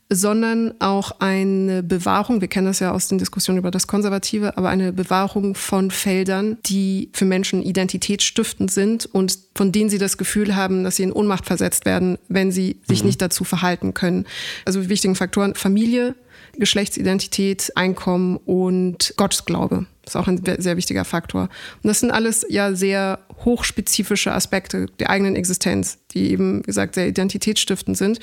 sondern auch eine Bewahrung, wir kennen das ja aus den Diskussionen über das Konservative, aber eine Bewahrung von Feldern, die für Menschen identitätsstiftend sind und von denen sie das Gefühl haben, dass sie in Ohnmacht versetzt werden, wenn sie sich mhm. nicht dazu verhalten können. Also wichtigen Faktoren Familie, Geschlechtsidentität, Einkommen und Gottesglaube. Das ist auch ein sehr wichtiger Faktor. Und das sind alles ja sehr hochspezifische Aspekte der eigenen Existenz, die eben, wie gesagt, sehr identitätsstiftend sind.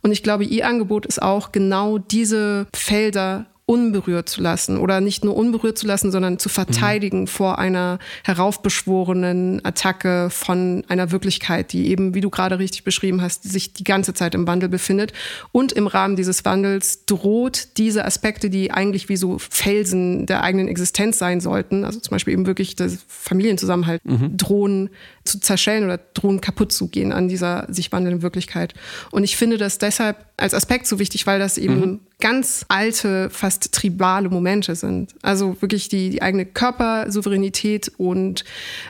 Und ich glaube, ihr Angebot ist auch genau diese Felder unberührt zu lassen oder nicht nur unberührt zu lassen, sondern zu verteidigen mhm. vor einer heraufbeschworenen Attacke von einer Wirklichkeit, die eben, wie du gerade richtig beschrieben hast, sich die ganze Zeit im Wandel befindet. Und im Rahmen dieses Wandels droht diese Aspekte, die eigentlich wie so Felsen der eigenen Existenz sein sollten, also zum Beispiel eben wirklich das Familienzusammenhalt, mhm. drohen zu zerschellen oder drohen kaputt zu gehen an dieser sich wandelnden Wirklichkeit. Und ich finde das deshalb als Aspekt so wichtig, weil das eben mhm. Ganz alte, fast tribale Momente sind. Also wirklich die, die eigene Körpersouveränität und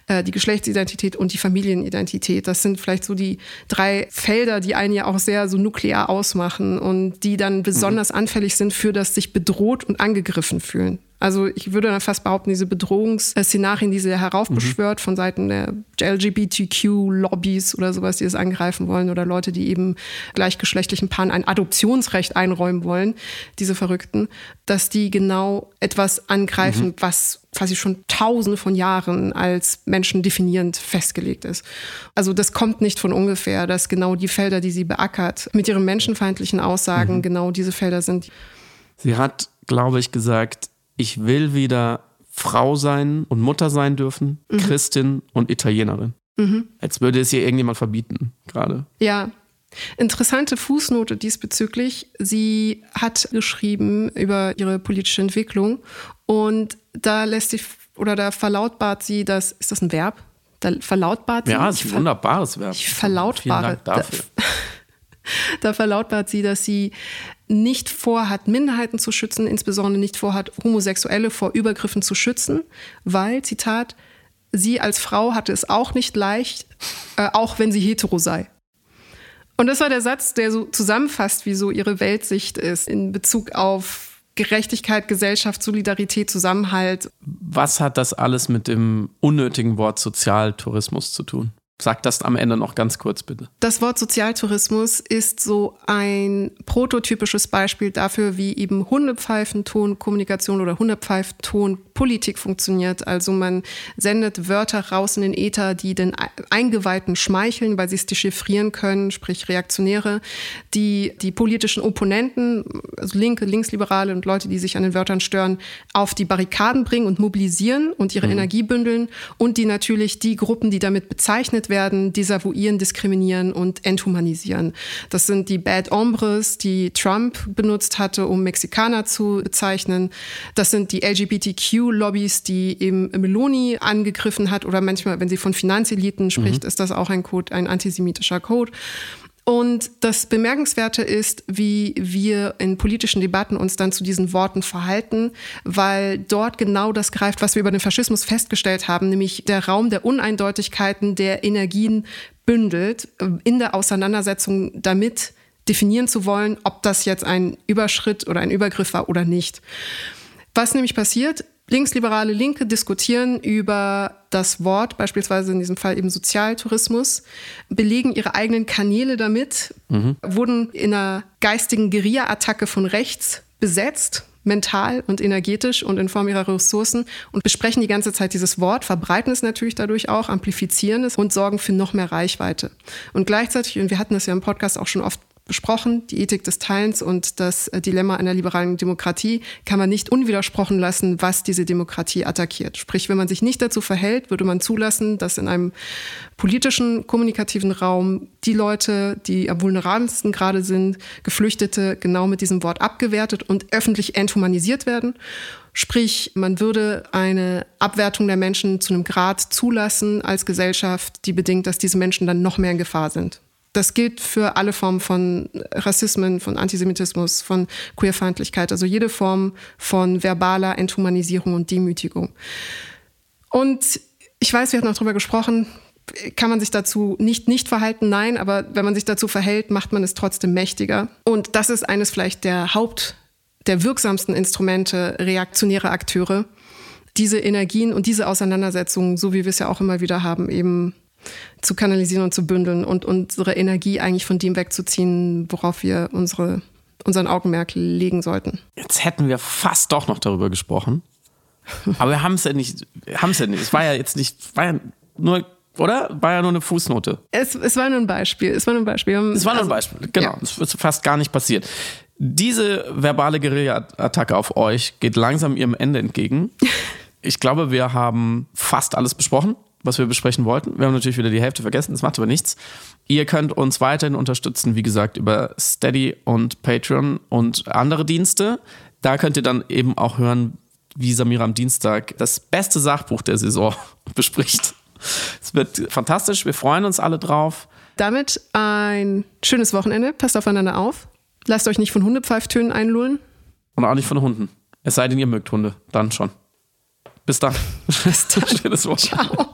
äh, die Geschlechtsidentität und die Familienidentität. Das sind vielleicht so die drei Felder, die einen ja auch sehr so nuklear ausmachen und die dann besonders mhm. anfällig sind für das sich bedroht und angegriffen fühlen. Also ich würde dann fast behaupten, diese Bedrohungsszenarien, die sie heraufbeschwört mhm. von Seiten der LGBTQ-Lobbys oder sowas, die es angreifen wollen oder Leute, die eben gleichgeschlechtlichen Paaren ein Adoptionsrecht einräumen wollen, diese Verrückten, dass die genau etwas angreifen, mhm. was quasi schon tausende von Jahren als Menschen definierend festgelegt ist. Also das kommt nicht von ungefähr, dass genau die Felder, die sie beackert, mit ihren menschenfeindlichen Aussagen mhm. genau diese Felder sind. Sie hat, glaube ich, gesagt, ich will wieder Frau sein und Mutter sein dürfen, mhm. Christin und Italienerin. Mhm. Als würde es hier irgendjemand verbieten, gerade. Ja. Interessante Fußnote diesbezüglich. Sie hat geschrieben über ihre politische Entwicklung und da lässt sich oder da verlautbart sie das, ist das ein Verb? Da verlautbart sie. Ja, ist ein wunderbares Verb. Ich verlautbare. Vielen Dank dafür. Da, (laughs) da verlautbart sie, dass sie nicht vorhat, Minderheiten zu schützen, insbesondere nicht vorhat, Homosexuelle vor Übergriffen zu schützen, weil, Zitat, sie als Frau hatte es auch nicht leicht, äh, auch wenn sie hetero sei. Und das war der Satz, der so zusammenfasst, wie so ihre Weltsicht ist in Bezug auf Gerechtigkeit, Gesellschaft, Solidarität, Zusammenhalt. Was hat das alles mit dem unnötigen Wort Sozialtourismus zu tun? Sag das am Ende noch ganz kurz, bitte. Das Wort Sozialtourismus ist so ein prototypisches Beispiel dafür, wie eben Hundepfeifenton-Kommunikation oder Hundepfeifton-Politik funktioniert. Also man sendet Wörter raus in den Äther, die den Eingeweihten schmeicheln, weil sie es dechiffrieren können, sprich Reaktionäre, die die politischen Opponenten, also Linke, Linksliberale und Leute, die sich an den Wörtern stören, auf die Barrikaden bringen und mobilisieren und ihre mhm. Energie bündeln und die natürlich die Gruppen, die damit bezeichnet diskriminiert werden, desavouieren, diskriminieren und enthumanisieren. Das sind die Bad Hombres, die Trump benutzt hatte, um Mexikaner zu bezeichnen. Das sind die LGBTQ-Lobbys, die eben Meloni angegriffen hat oder manchmal, wenn sie von Finanzeliten spricht, mhm. ist das auch ein Code, ein antisemitischer Code. Und das Bemerkenswerte ist, wie wir in politischen Debatten uns dann zu diesen Worten verhalten, weil dort genau das greift, was wir über den Faschismus festgestellt haben, nämlich der Raum der Uneindeutigkeiten, der Energien bündelt, äh, in der Auseinandersetzung damit definieren zu wollen, ob das jetzt ein Überschritt oder ein Übergriff war oder nicht. Was nämlich passiert, linksliberale Linke diskutieren über das Wort, beispielsweise in diesem Fall eben Sozialtourismus, belegen ihre eigenen Kanäle damit, mhm. wurden in einer geistigen Guerilla-Attacke von rechts besetzt, mental und energetisch und in Form ihrer Ressourcen und besprechen die ganze Zeit dieses Wort, verbreiten es natürlich dadurch auch, amplifizieren es und sorgen für noch mehr Reichweite. Und gleichzeitig, und wir hatten das ja im Podcast auch schon oft besprochen. Die Ethik des Teilens und das äh, Dilemma einer liberalen Demokratie kann man nicht unwidersprochen lassen, was diese Demokratie attackiert. Sprich, wenn man sich nicht dazu verhält, würde man zulassen, dass in einem politischen, kommunikativen Raum die Leute, die am vulnerabelsten gerade sind, Geflüchtete, genau mit diesem Wort abgewertet und öffentlich enthumanisiert werden. Sprich, man würde eine Abwertung der Menschen zu einem Grad zulassen als Gesellschaft, die bedingt, dass diese Menschen dann noch mehr in Gefahr sind. Das gilt für alle Formen von Rassismen, von Antisemitismus, von Queerfeindlichkeit, also jede Form von verbaler Enthumanisierung und Demütigung. Und ich weiß, wir hatten auch darüber gesprochen, kann man sich dazu nicht nicht verhalten? Nein, aber wenn man sich dazu verhält, macht man es trotzdem mächtiger. Und das ist eines vielleicht der Haupt, der wirksamsten Instrumente reaktionärer Akteure, diese Energien und diese Auseinandersetzungen, so wie wir es ja auch immer wieder haben, eben zu kanalisieren und zu bündeln und unsere Energie eigentlich von dem wegzuziehen, worauf wir unsere, unseren Augenmerk legen sollten. Jetzt hätten wir fast doch noch darüber gesprochen. Aber wir haben es ja nicht, haben es ja nicht. Es war ja jetzt nicht, war ja nur, oder? War ja nur eine Fußnote. Es, es war nur ein Beispiel. Es war nur ein Beispiel. Es war nur ein also, Beispiel, genau. Ja. Es ist fast gar nicht passiert. Diese verbale Guerilla-Attacke auf euch geht langsam ihrem Ende entgegen. (laughs) Ich glaube, wir haben fast alles besprochen was wir besprechen wollten. Wir haben natürlich wieder die Hälfte vergessen, das macht aber nichts. Ihr könnt uns weiterhin unterstützen, wie gesagt, über Steady und Patreon und andere Dienste. Da könnt ihr dann eben auch hören, wie Samira am Dienstag das beste Sachbuch der Saison (laughs) bespricht. Es wird fantastisch, wir freuen uns alle drauf. Damit ein schönes Wochenende. Passt aufeinander auf. Lasst euch nicht von Hundepfeiftönen einlullen. Und auch nicht von Hunden. Es sei denn, ihr mögt Hunde. Dann schon. Bis dann. Bis dann. (laughs) Schönes Wochenende. Ciao.